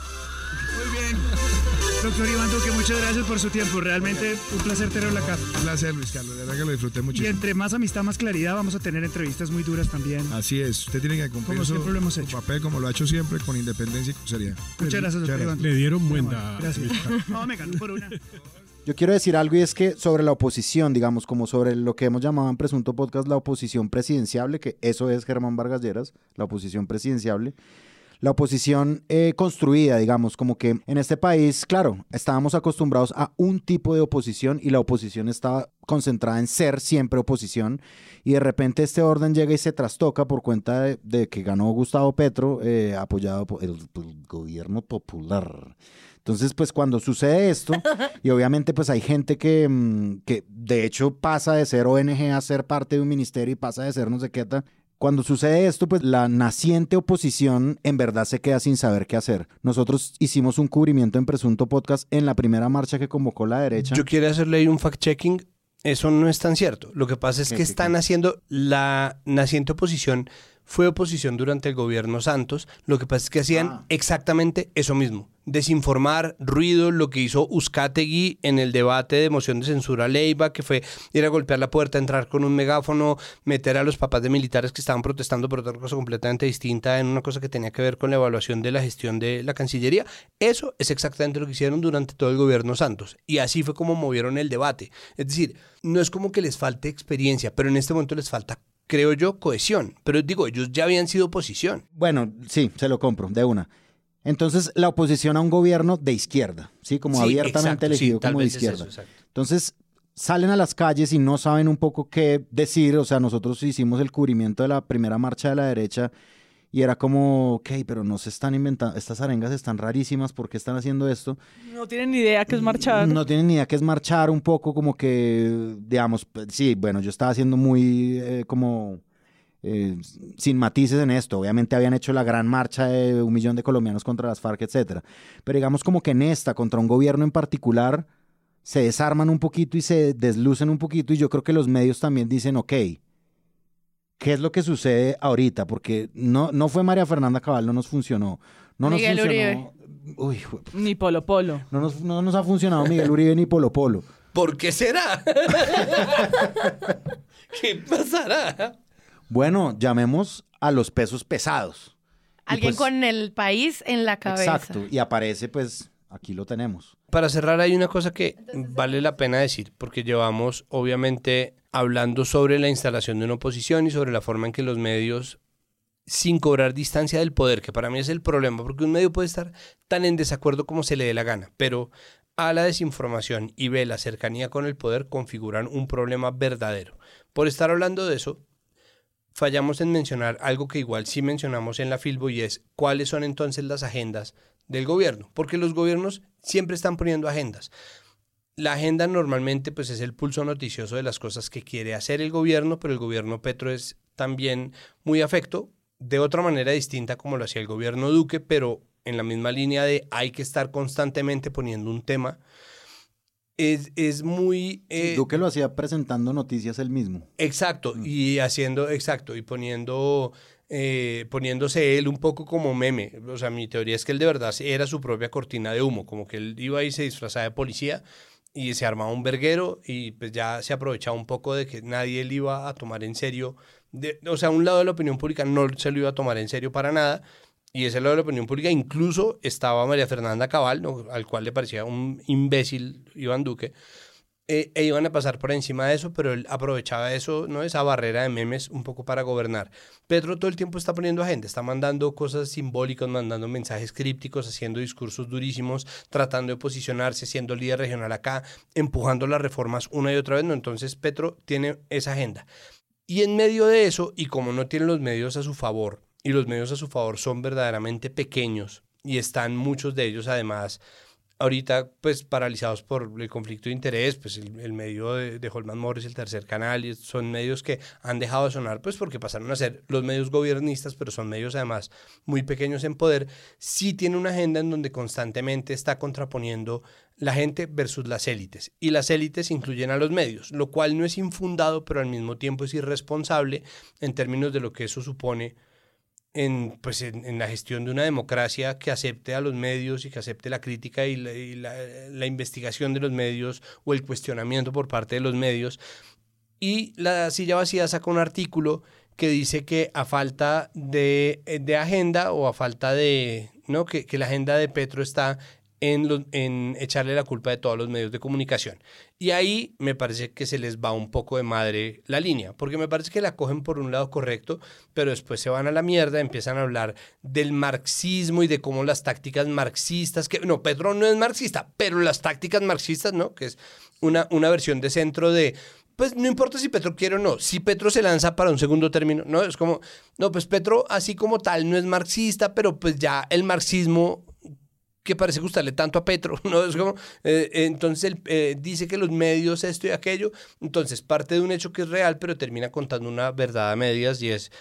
Doctor Iván Duque, muchas gracias por su tiempo. Realmente un placer tenerlo acá. Un placer, Luis Carlos. De verdad que lo disfruté Y muchísimo. entre más amistad, más claridad, vamos a tener entrevistas muy duras también. Así es. Usted tiene que cumplir Como su, siempre lo hemos su hecho. papel como lo ha hecho siempre, con independencia y con seriedad. Muchas gracias, doctor Iván. Le dieron buena. Gracias. No, me ganó por una. Yo quiero decir algo y es que sobre la oposición, digamos, como sobre lo que hemos llamado en Presunto Podcast la oposición presidenciable, que eso es Germán Vargas Lleras, la oposición presidenciable. La oposición eh, construida, digamos, como que en este país, claro, estábamos acostumbrados a un tipo de oposición y la oposición estaba concentrada en ser siempre oposición y de repente este orden llega y se trastoca por cuenta de, de que ganó Gustavo Petro, eh, apoyado por el, gobierno popular. Entonces, pues cuando sucede esto, y obviamente pues hay gente que, mm, que de hecho pasa de ser ONG a ser parte de un ministerio y pasa de ser no sé qué tal. Cuando sucede esto, pues la naciente oposición en verdad se queda sin saber qué hacer. Nosotros hicimos un cubrimiento en Presunto Podcast en la primera marcha que convocó la derecha. Yo quiero hacerle ahí un fact-checking. Eso no es tan cierto. Lo que pasa es ¿Qué, que están haciendo la naciente oposición. Fue oposición durante el gobierno Santos. Lo que pasa es que hacían Ah. exactamente eso mismo. Desinformar, ruido, lo que hizo Uzcategui en el debate de moción de censura a Leiva, que fue ir a golpear la puerta, entrar con un megáfono, meter a los papás de militares que estaban protestando por otra cosa completamente distinta en una cosa que tenía que ver con la evaluación de la gestión de la Cancillería. Eso es exactamente lo que hicieron durante todo el gobierno Santos. Y así fue como movieron el debate. Es decir, no es como que les falte experiencia, pero en este momento les falta, creo yo, cohesión. Pero digo, ellos ya habían sido oposición. Bueno, sí, se lo compro, de una. Entonces, la oposición a un gobierno de izquierda, ¿sí? Como Sí, abiertamente exacto, elegido sí, como de vez es eso, izquierda. Entonces, salen a las calles y no saben un poco qué decir. O sea, nosotros hicimos el cubrimiento de la primera marcha de la derecha y era como, ok, pero no se están inventando, estas arengas están rarísimas, ¿por qué están haciendo esto? No tienen ni idea qué es marchar. No tienen ni idea qué es marchar, un poco como que, digamos, pues, sí, bueno, yo estaba siendo muy eh, como eh, sin matices en esto. Obviamente habían hecho la gran marcha de un millón de colombianos contra las FARC, etcétera. Pero digamos como que en esta, contra un gobierno en particular, se desarman un poquito y se deslucen un poquito y yo creo que los medios también dicen, ok, ¿qué es lo que sucede ahorita? Porque no, no fue María Fernanda Cabal, no nos funcionó. No nos Miguel funcionó. Uy, jue- Ni Polo Polo. no nos, no nos ha funcionado Miguel Uribe ni Polo Polo. ¿Por qué será? ¿Qué pasará? Bueno, llamemos a los pesos pesados. Alguien pues- con el país en la cabeza. Exacto. Y aparece, pues, aquí lo tenemos. Para cerrar, hay una cosa que vale la pena decir, porque llevamos, obviamente, hablando sobre la instalación de una oposición y sobre la forma en que los medios, sin cobrar distancia del poder, que para mí es el problema, porque un medio puede estar tan en desacuerdo como se le dé la gana, pero a la desinformación y ve la cercanía con el poder configuran un problema verdadero. Por estar hablando de eso, fallamos en mencionar algo que igual sí mencionamos en la Filbo y es cuáles son entonces las agendas del gobierno, porque los gobiernos siempre están poniendo agendas. La agenda normalmente pues es el pulso noticioso de las cosas que quiere hacer el gobierno, pero el gobierno Petro es también muy afecto, de otra manera distinta como lo hacía el gobierno Duque, pero en la misma línea de hay que estar constantemente poniendo un tema. Es, es muy... eh, Duque lo hacía presentando noticias él mismo. Exacto, y haciendo, exacto, y poniendo, eh, poniéndose él un poco como meme. O sea, mi teoría es que él de verdad era su propia cortina de humo, como que él iba y se disfrazaba de policía y se armaba un verguero y pues ya se aprovechaba un poco de que nadie le iba a tomar en serio. De- o sea, un lado de la opinión pública no se lo iba a tomar en serio para nada. Y lado de la opinión pública incluso estaba María Fernanda Cabal, al cual le parecía un imbécil Iván Duque eh, e iban a pasar por encima de eso, pero él aprovechaba eso, ¿no? Esa barrera de memes un poco para gobernar. Petro todo el tiempo está poniendo agenda, está mandando cosas simbólicas, mandando mensajes crípticos, haciendo discursos durísimos, tratando de posicionarse, siendo líder regional acá, empujando las reformas una y otra vez, ¿no? Entonces Petro tiene esa agenda. Y en medio de eso, y como no tiene los medios a su favor, y los medios a su favor son verdaderamente pequeños, y están muchos de ellos además ahorita pues paralizados por el conflicto de interés, pues el, medio de, de, Holman Morris, el tercer canal, y son medios que han dejado de sonar pues porque pasaron a ser los medios gobiernistas, pero son medios además muy pequeños en poder, sí tiene una agenda en donde constantemente está contraponiendo la gente versus las élites. Y las élites incluyen a los medios, lo cual no es infundado, pero al mismo tiempo es irresponsable en términos de lo que eso supone en, pues en, la gestión de una democracia que acepte a los medios y que acepte la crítica y, la, y la, la, investigación de los medios o el cuestionamiento por parte de los medios. Y la silla vacía saca un artículo que dice que a falta de, de agenda o a falta de, ¿no? Que, que, la agenda de Petro está en, en, echarle la culpa de todos los medios de comunicación. Y ahí me parece que se les va un poco de madre la línea, porque me parece que la cogen por un lado correcto, pero después se van a la mierda, empiezan a hablar del marxismo y de cómo las tácticas marxistas, que no, Petro no es marxista, pero las tácticas marxistas, ¿no? Que es una, una versión de centro de, pues no importa si Petro quiere o no, si Petro se lanza para un segundo término, ¿no? Es como, no, pues Petro así como tal no es marxista, pero pues ya el marxismo que parece gustarle tanto a Petro, ¿no? Es como, eh, entonces él eh, dice que los medios esto y aquello, entonces parte de un hecho que es real, pero termina contando una verdad a medias y es,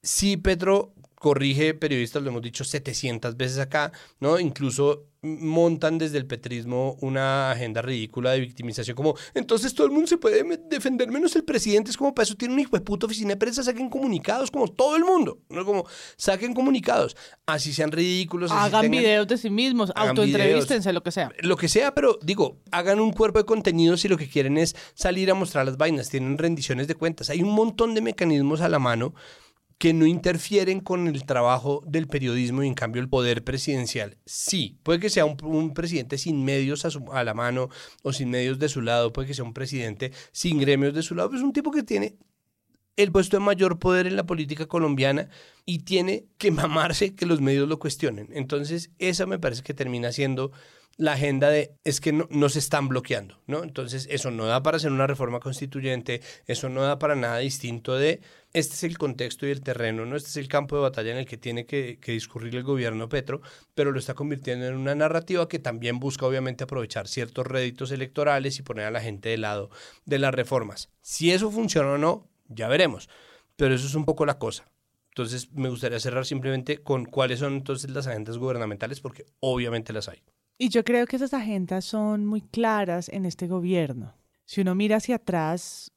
sí, Petro corrige periodistas, lo hemos dicho 700 veces acá, ¿no? Incluso montan desde el petrismo una agenda ridícula de victimización, como entonces todo el mundo se puede defender menos el presidente, es como para eso tiene un hijo de puta oficina de prensa, saquen comunicados, como todo el mundo, ¿no? Como saquen comunicados, así sean ridículos. Así hagan tengan, videos de sí mismos, autoentrevístense, lo que sea. Lo que sea, pero digo, hagan un cuerpo de contenidos si lo que quieren es salir a mostrar las vainas, tienen rendiciones de cuentas, hay un montón de mecanismos a la mano que no interfieren con el trabajo del periodismo y en cambio el poder presidencial sí. Puede que sea un, presidente sin medios a, su, a, la mano o sin medios de su lado, puede que sea un presidente sin gremios de su lado, pero es un tipo que tiene el puesto de mayor poder en la política colombiana y tiene que mamarse que los medios lo cuestionen. Entonces, esa me parece que termina siendo la agenda de es que no, nos están bloqueando, ¿no? Entonces, eso no da para hacer una reforma constituyente, eso no da para nada distinto de este es el contexto y el terreno, ¿no? Este es el campo de batalla en el que tiene que, que, discurrir el gobierno Petro, pero lo está convirtiendo en una narrativa que también busca obviamente aprovechar ciertos réditos electorales y poner a la gente del lado de las reformas. Si eso funciona o no, ya veremos, pero eso es un poco la cosa. Entonces, me gustaría cerrar simplemente con cuáles son entonces las agendas gubernamentales, porque obviamente las hay. Y yo creo que esas agendas son muy claras en este gobierno. Si uno mira hacia atrás,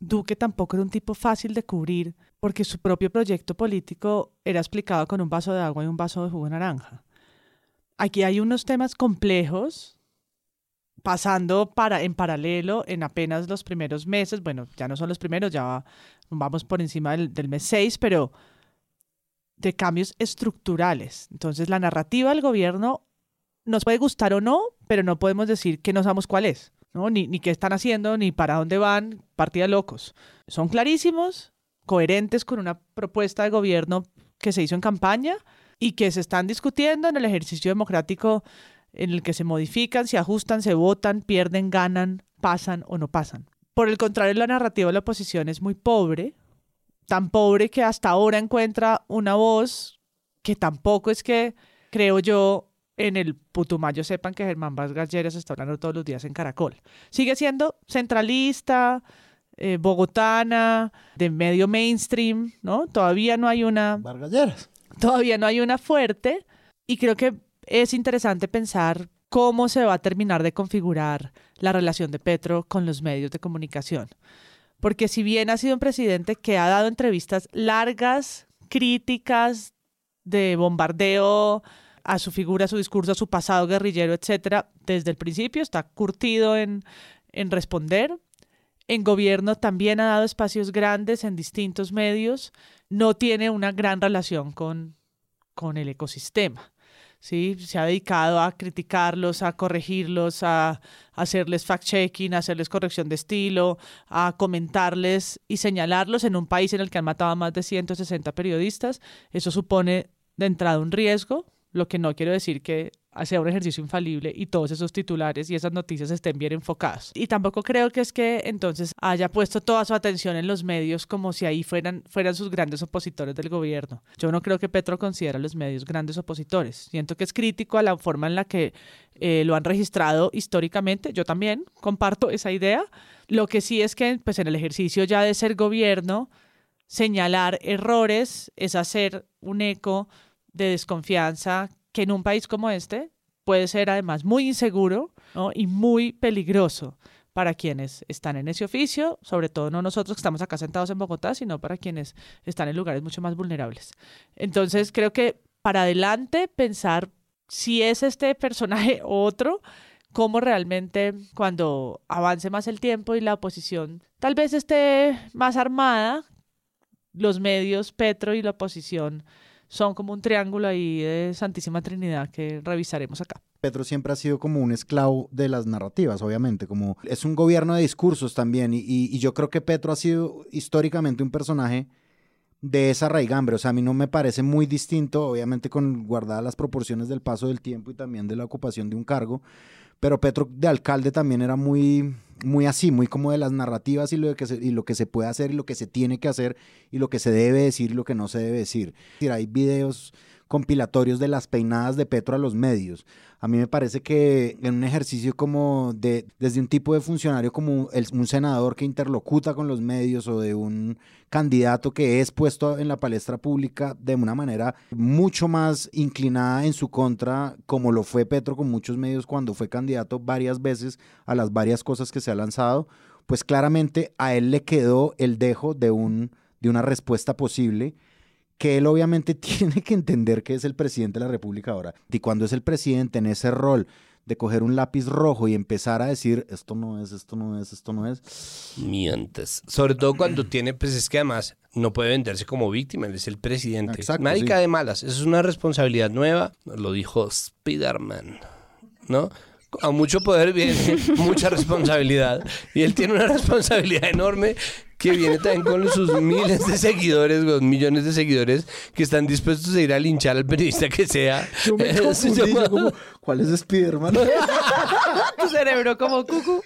Duque tampoco era un tipo fácil de cubrir porque su propio proyecto político era explicado con un vaso de agua y un vaso de jugo de naranja. Aquí hay unos temas complejos pasando para, en paralelo en apenas los primeros meses, bueno, ya no son los primeros, ya vamos por encima del, del mes 6, pero de cambios estructurales. Entonces la narrativa del gobierno nos puede gustar o no, pero no podemos decir que no sabemos cuál es, ¿no? Ni, ni qué están haciendo, ni para dónde van, partida locos. Son clarísimos, coherentes con una propuesta de gobierno que se hizo en campaña y que se están discutiendo en el ejercicio democrático en el que se modifican, se ajustan, se votan, pierden, ganan, pasan o no pasan. Por el contrario, la narrativa de la oposición es muy pobre, tan pobre que hasta ahora encuentra una voz que tampoco es que, creo yo, en el Putumayo sepan que Germán Vargas Lleras está hablando todos los días en Caracol. Sigue siendo centralista, eh, bogotana, de medio mainstream, ¿no? Todavía no hay una... Vargas Lleras. Todavía no hay una fuerte y creo que es interesante pensar cómo se va a terminar de configurar la relación de Petro con los medios de comunicación. Porque si bien ha sido un presidente que ha dado entrevistas largas, críticas, de bombardeo a su figura, a su discurso, a su pasado guerrillero, etcétera, desde el principio, está curtido en, en responder. En gobierno también ha dado espacios grandes en distintos medios, no tiene una gran relación con, con el ecosistema. ¿sí? Se ha dedicado a criticarlos, a corregirlos, a hacerles fact-checking, a hacerles corrección de estilo, a comentarles y señalarlos en un país en el que han matado a más de 160 periodistas. Eso supone de entrada un riesgo, lo que no quiero decir que sea un ejercicio infalible y todos esos titulares y esas noticias estén bien enfocados. Y tampoco creo que es que entonces haya puesto toda su atención en los medios como si ahí fueran, fueran sus grandes opositores del gobierno. Yo no creo que Petro considera a los medios grandes opositores. Siento que es crítico a la forma en la que eh, lo han registrado históricamente. Yo también comparto esa idea. Lo que sí es que pues, en el ejercicio ya de ser gobierno, señalar errores es hacer un eco de desconfianza que en un país como este puede ser además muy inseguro y muy peligroso para quienes están en ese oficio, sobre todo no nosotros que estamos acá sentados en Bogotá, sino para quienes están en lugares mucho más vulnerables. Entonces creo que para adelante pensar si es este personaje otro, cómo realmente cuando avance más el tiempo y la oposición tal vez esté más armada, los medios, Petro y la oposición son como un triángulo ahí de Santísima Trinidad que revisaremos acá. Petro siempre ha sido como un esclavo de las narrativas, obviamente, como es un gobierno de discursos también, y, y yo creo que Petro ha sido históricamente un personaje de esa raigambre, o sea, a mí no me parece muy distinto, obviamente con guardadas las proporciones del paso del tiempo y también de la ocupación de un cargo, pero Petro de alcalde también era muy, muy así, muy como de las narrativas y lo, que se, y lo que se puede hacer y lo que se tiene que hacer y lo que se debe decir y lo que no se debe decir. Hay videos compilatorios de las peinadas de Petro a los medios. A mí me parece que en un ejercicio como de, desde un tipo de funcionario como un senador que interlocuta con los medios o de un candidato que es puesto en la palestra pública de una manera mucho más inclinada en su contra, como lo fue Petro con muchos medios cuando fue candidato varias veces a las varias cosas que se ha lanzado, pues claramente a él le quedó el dejo de, un, de una respuesta posible que él obviamente tiene que entender que es el presidente de la República ahora. Y cuando es el presidente en ese rol de coger un lápiz rojo y empezar a decir esto no es, esto no es, esto no es. Mientes. Sobre todo cuando tiene, pues es que además no puede venderse como víctima, él es el presidente. Exacto, Nadie de malas. Eso es una responsabilidad nueva. Lo dijo Spiderman, ¿no? A mucho poder viene mucha responsabilidad. Y él tiene una responsabilidad enorme que viene también con sus miles de seguidores, con millones de seguidores que están dispuestos a ir a linchar al periodista que sea. Yo me ¿cuál es Spiderman? tu cerebro como cucu.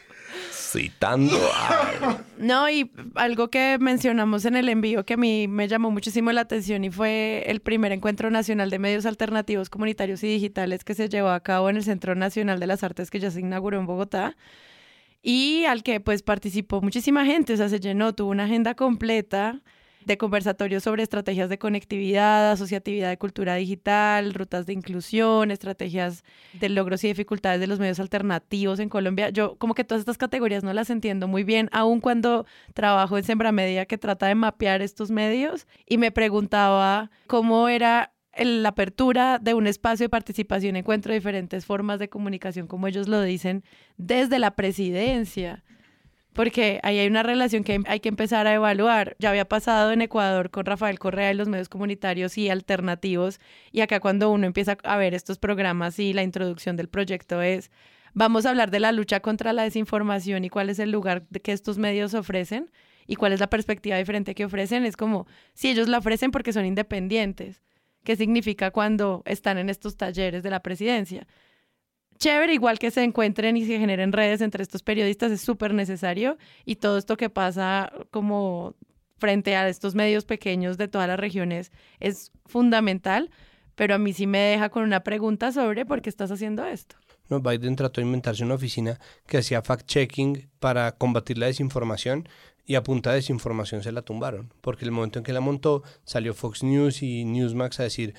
Citando. No, y algo que mencionamos en el envío que a mí me llamó muchísimo la atención y fue el primer encuentro nacional de medios alternativos comunitarios y digitales que se llevó a cabo en el Centro Nacional de las Artes que ya se inauguró en Bogotá y al que pues participó muchísima gente, o sea, se llenó, tuvo una agenda completa de conversatorios sobre estrategias de conectividad, asociatividad de cultura digital, rutas de inclusión, estrategias de logros y dificultades de los medios alternativos en Colombia. Yo como que todas estas categorías no las entiendo muy bien, aun cuando trabajo en Sembra Media que trata de mapear estos medios y me preguntaba cómo era la apertura de un espacio de participación, encuentro diferentes formas de comunicación, como ellos lo dicen, desde la presidencia. Porque ahí hay una relación que hay que empezar a evaluar. Ya había pasado en Ecuador con Rafael Correa y los medios comunitarios y alternativos. Y acá cuando uno empieza a ver estos programas y la introducción del proyecto es, vamos a hablar de la lucha contra la desinformación y cuál es el lugar que estos medios ofrecen y cuál es la perspectiva diferente que ofrecen. Es como si ellos la ofrecen porque son independientes qué significa cuando están en estos talleres de la presidencia. Chévere, igual que se encuentren y se generen redes entre estos periodistas, es súper necesario y todo esto que pasa como frente a estos medios pequeños de todas las regiones es fundamental, pero a mí sí me deja con una pregunta sobre por qué estás haciendo esto. No, Biden trató de inventarse una oficina que hacía fact-checking para combatir la desinformación y a punta de desinformación se la tumbaron, porque el momento en que la montó salió Fox News y Newsmax a decir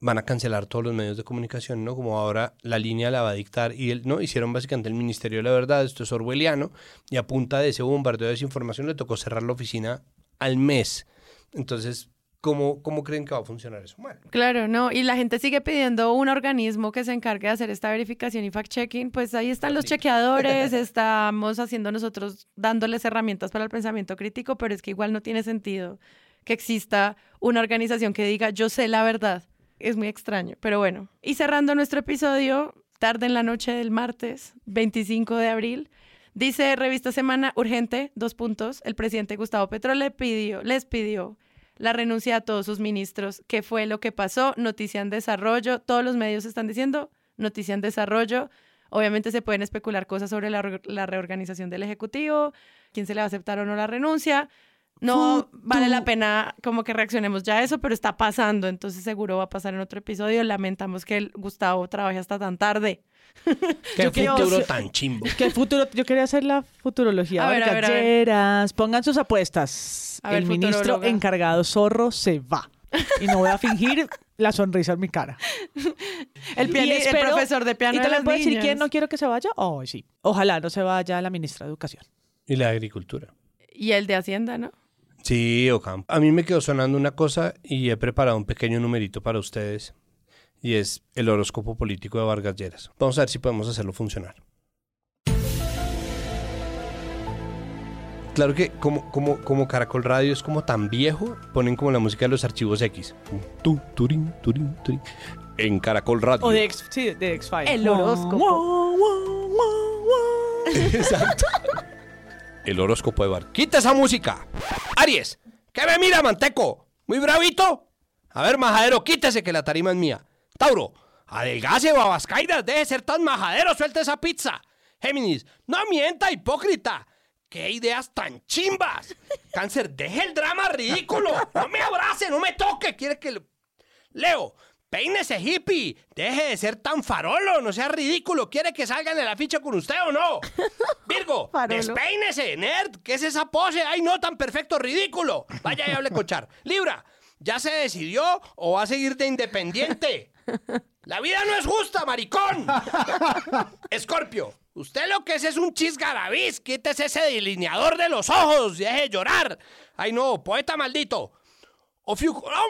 van a cancelar todos los medios de comunicación, ¿no? Como ahora la línea la va a dictar y él, ¿no? Hicieron básicamente el Ministerio de la Verdad, esto es orwelliano, y a punta de ese bombardeo de desinformación le tocó cerrar la oficina al mes. Entonces, ¿Cómo, ¿Cómo creen que va a funcionar eso? Claro, no, y la gente sigue pidiendo un organismo que se encargue de hacer esta verificación y fact-checking, pues ahí están los chequeadores, estamos haciendo nosotros dándoles herramientas para el pensamiento crítico, pero es que igual no tiene sentido que exista una organización que diga yo sé la verdad. Es muy extraño, pero bueno. Y cerrando nuestro episodio, tarde en la noche del martes, 25 de abril, dice Revista Semana Urgente, dos puntos, el presidente Gustavo Petro le pidió, les pidió la renuncia a todos sus ministros. ¿Qué fue lo que pasó? Noticia en desarrollo. Todos los medios están diciendo noticia en desarrollo. Obviamente se pueden especular cosas sobre la, la reorganización del Ejecutivo, quién se le va a aceptar o no la renuncia. No vale la pena como que reaccionemos ya a eso, pero está pasando, entonces seguro va a pasar en otro episodio. Lamentamos que el Gustavo trabaje hasta tan tarde. Qué Yo quiero- futuro tan chimbo. ¿Qué futuro? Yo quería hacer la futurología. A ver, a ver, a ver. Pongan sus apuestas. A ver, el ministro futuróloga. encargado zorro se va. Y no voy a fingir la sonrisa en mi cara. El, Y piani- el espero- profesor de piano ¿Y de te las le puedo decir niñas. quién no quiero que se vaya? Oh, sí. Ojalá no se vaya la ministra de Educación. Y la agricultura. Y el de Hacienda, ¿no? Sí, Ocampo. A mí me quedó sonando una cosa y he preparado un pequeño numerito para ustedes. Y es el horóscopo político de Vargas Lleras. Vamos a ver si podemos hacerlo funcionar. Claro que como, como, como Caracol Radio es como tan viejo, ponen como la música de los archivos X. Tu, turín, turín, turín. En Caracol Radio. O de X, sí, de X-Files. El horóscopo. Exacto. El horóscopo de Bar. ¡Quita esa música! Aries, ¿qué me mira, manteco? ¿Muy bravito? A ver, majadero, quítese que la tarima es mía. Tauro, adelgase, babascaidas, deje de ser tan majadero, suelte esa pizza. Géminis, no mienta, hipócrita. ¡Qué ideas tan chimbas! Cáncer, deje el drama ridículo. No me abrace, no me toque. Quiere que... le- Leo, peínese hippie. Deje de ser tan farolo, no sea ridículo. ¿Quiere que salga en el afiche con usted o no? Virgo, despeínese, nerd. ¿Qué es esa pose? Ay, no, tan perfecto, ridículo. Vaya y hable con Char. Libra, ¿ya se decidió o va a seguir de independiente? La vida no es justa, maricón. Escorpio, usted lo que es es un chisgarabís. Quítese ese delineador de los ojos y deje de llorar. Ay, no, poeta maldito. O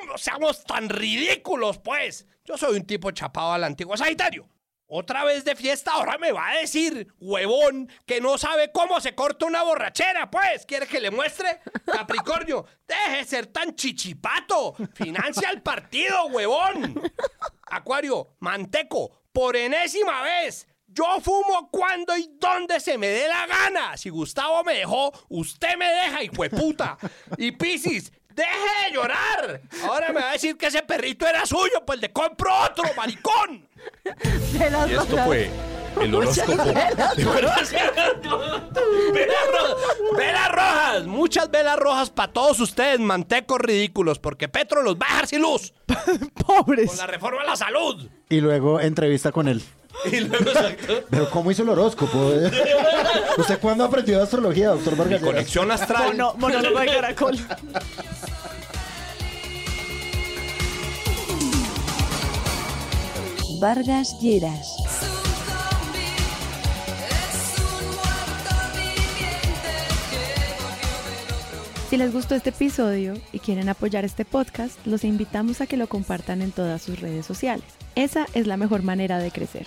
no, seamos tan ridículos, pues. Yo soy un tipo chapado al antiguo Sagitario. Otra vez de fiesta, ahora me va a decir, huevón, que no sabe cómo se corta una borrachera, pues. ¿Quiere que le muestre? Capricornio, deje de ser tan chichipato. Financia el partido, huevón. Acuario, manteco, por enésima vez. Yo fumo cuando y donde se me dé la gana. Si Gustavo me dejó, usted me deja, hijo de puta. Y Piscis, deje de llorar. Ahora me va a decir que ese perrito era suyo, pues le compro otro, maricón. Velas Y esto rojas. fue el Muchas horóscopo. velas de Velas rojas, velas rojas, muchas velas rojas para todos ustedes, mantecos ridículos, porque Petro los va a dejar sin luz. Pobres. Con la reforma a la salud. Y luego entrevista con él. Y luego, exacto, Pero ¿cómo hizo el horóscopo? ¿Usted cuándo aprendió de astrología, doctor Vargas? Lleras? conexión astral. Mono- monólogo de Caracol. Vargas Lleras. Si les gustó este episodio y quieren apoyar este podcast, los invitamos a que lo compartan en todas sus redes sociales. Esa es la mejor manera de crecer.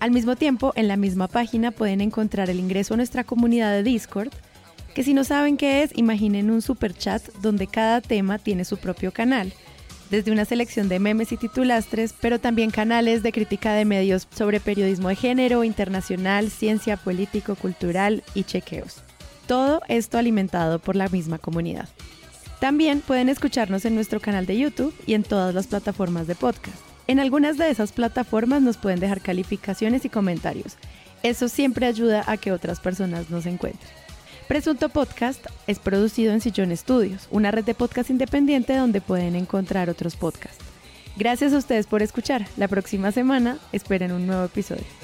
Al mismo tiempo, en la misma página pueden encontrar el ingreso a nuestra comunidad de Discord, que si no saben qué es, imaginen un super chat donde cada tema tiene su propio canal, desde una selección de memes y titulastres, pero también canales de crítica de medios sobre periodismo de género, internacional, ciencia, político, cultural y chequeos. Todo esto alimentado por la misma comunidad. También pueden escucharnos en nuestro canal de YouTube y en todas las plataformas de podcast. En algunas de esas plataformas nos pueden dejar calificaciones y comentarios. Eso siempre ayuda a que otras personas nos encuentren. Presunto Podcast es producido en Sillón Estudios, una red de podcast independiente donde pueden encontrar otros podcasts. Gracias a ustedes por escuchar. La próxima semana esperen un nuevo episodio.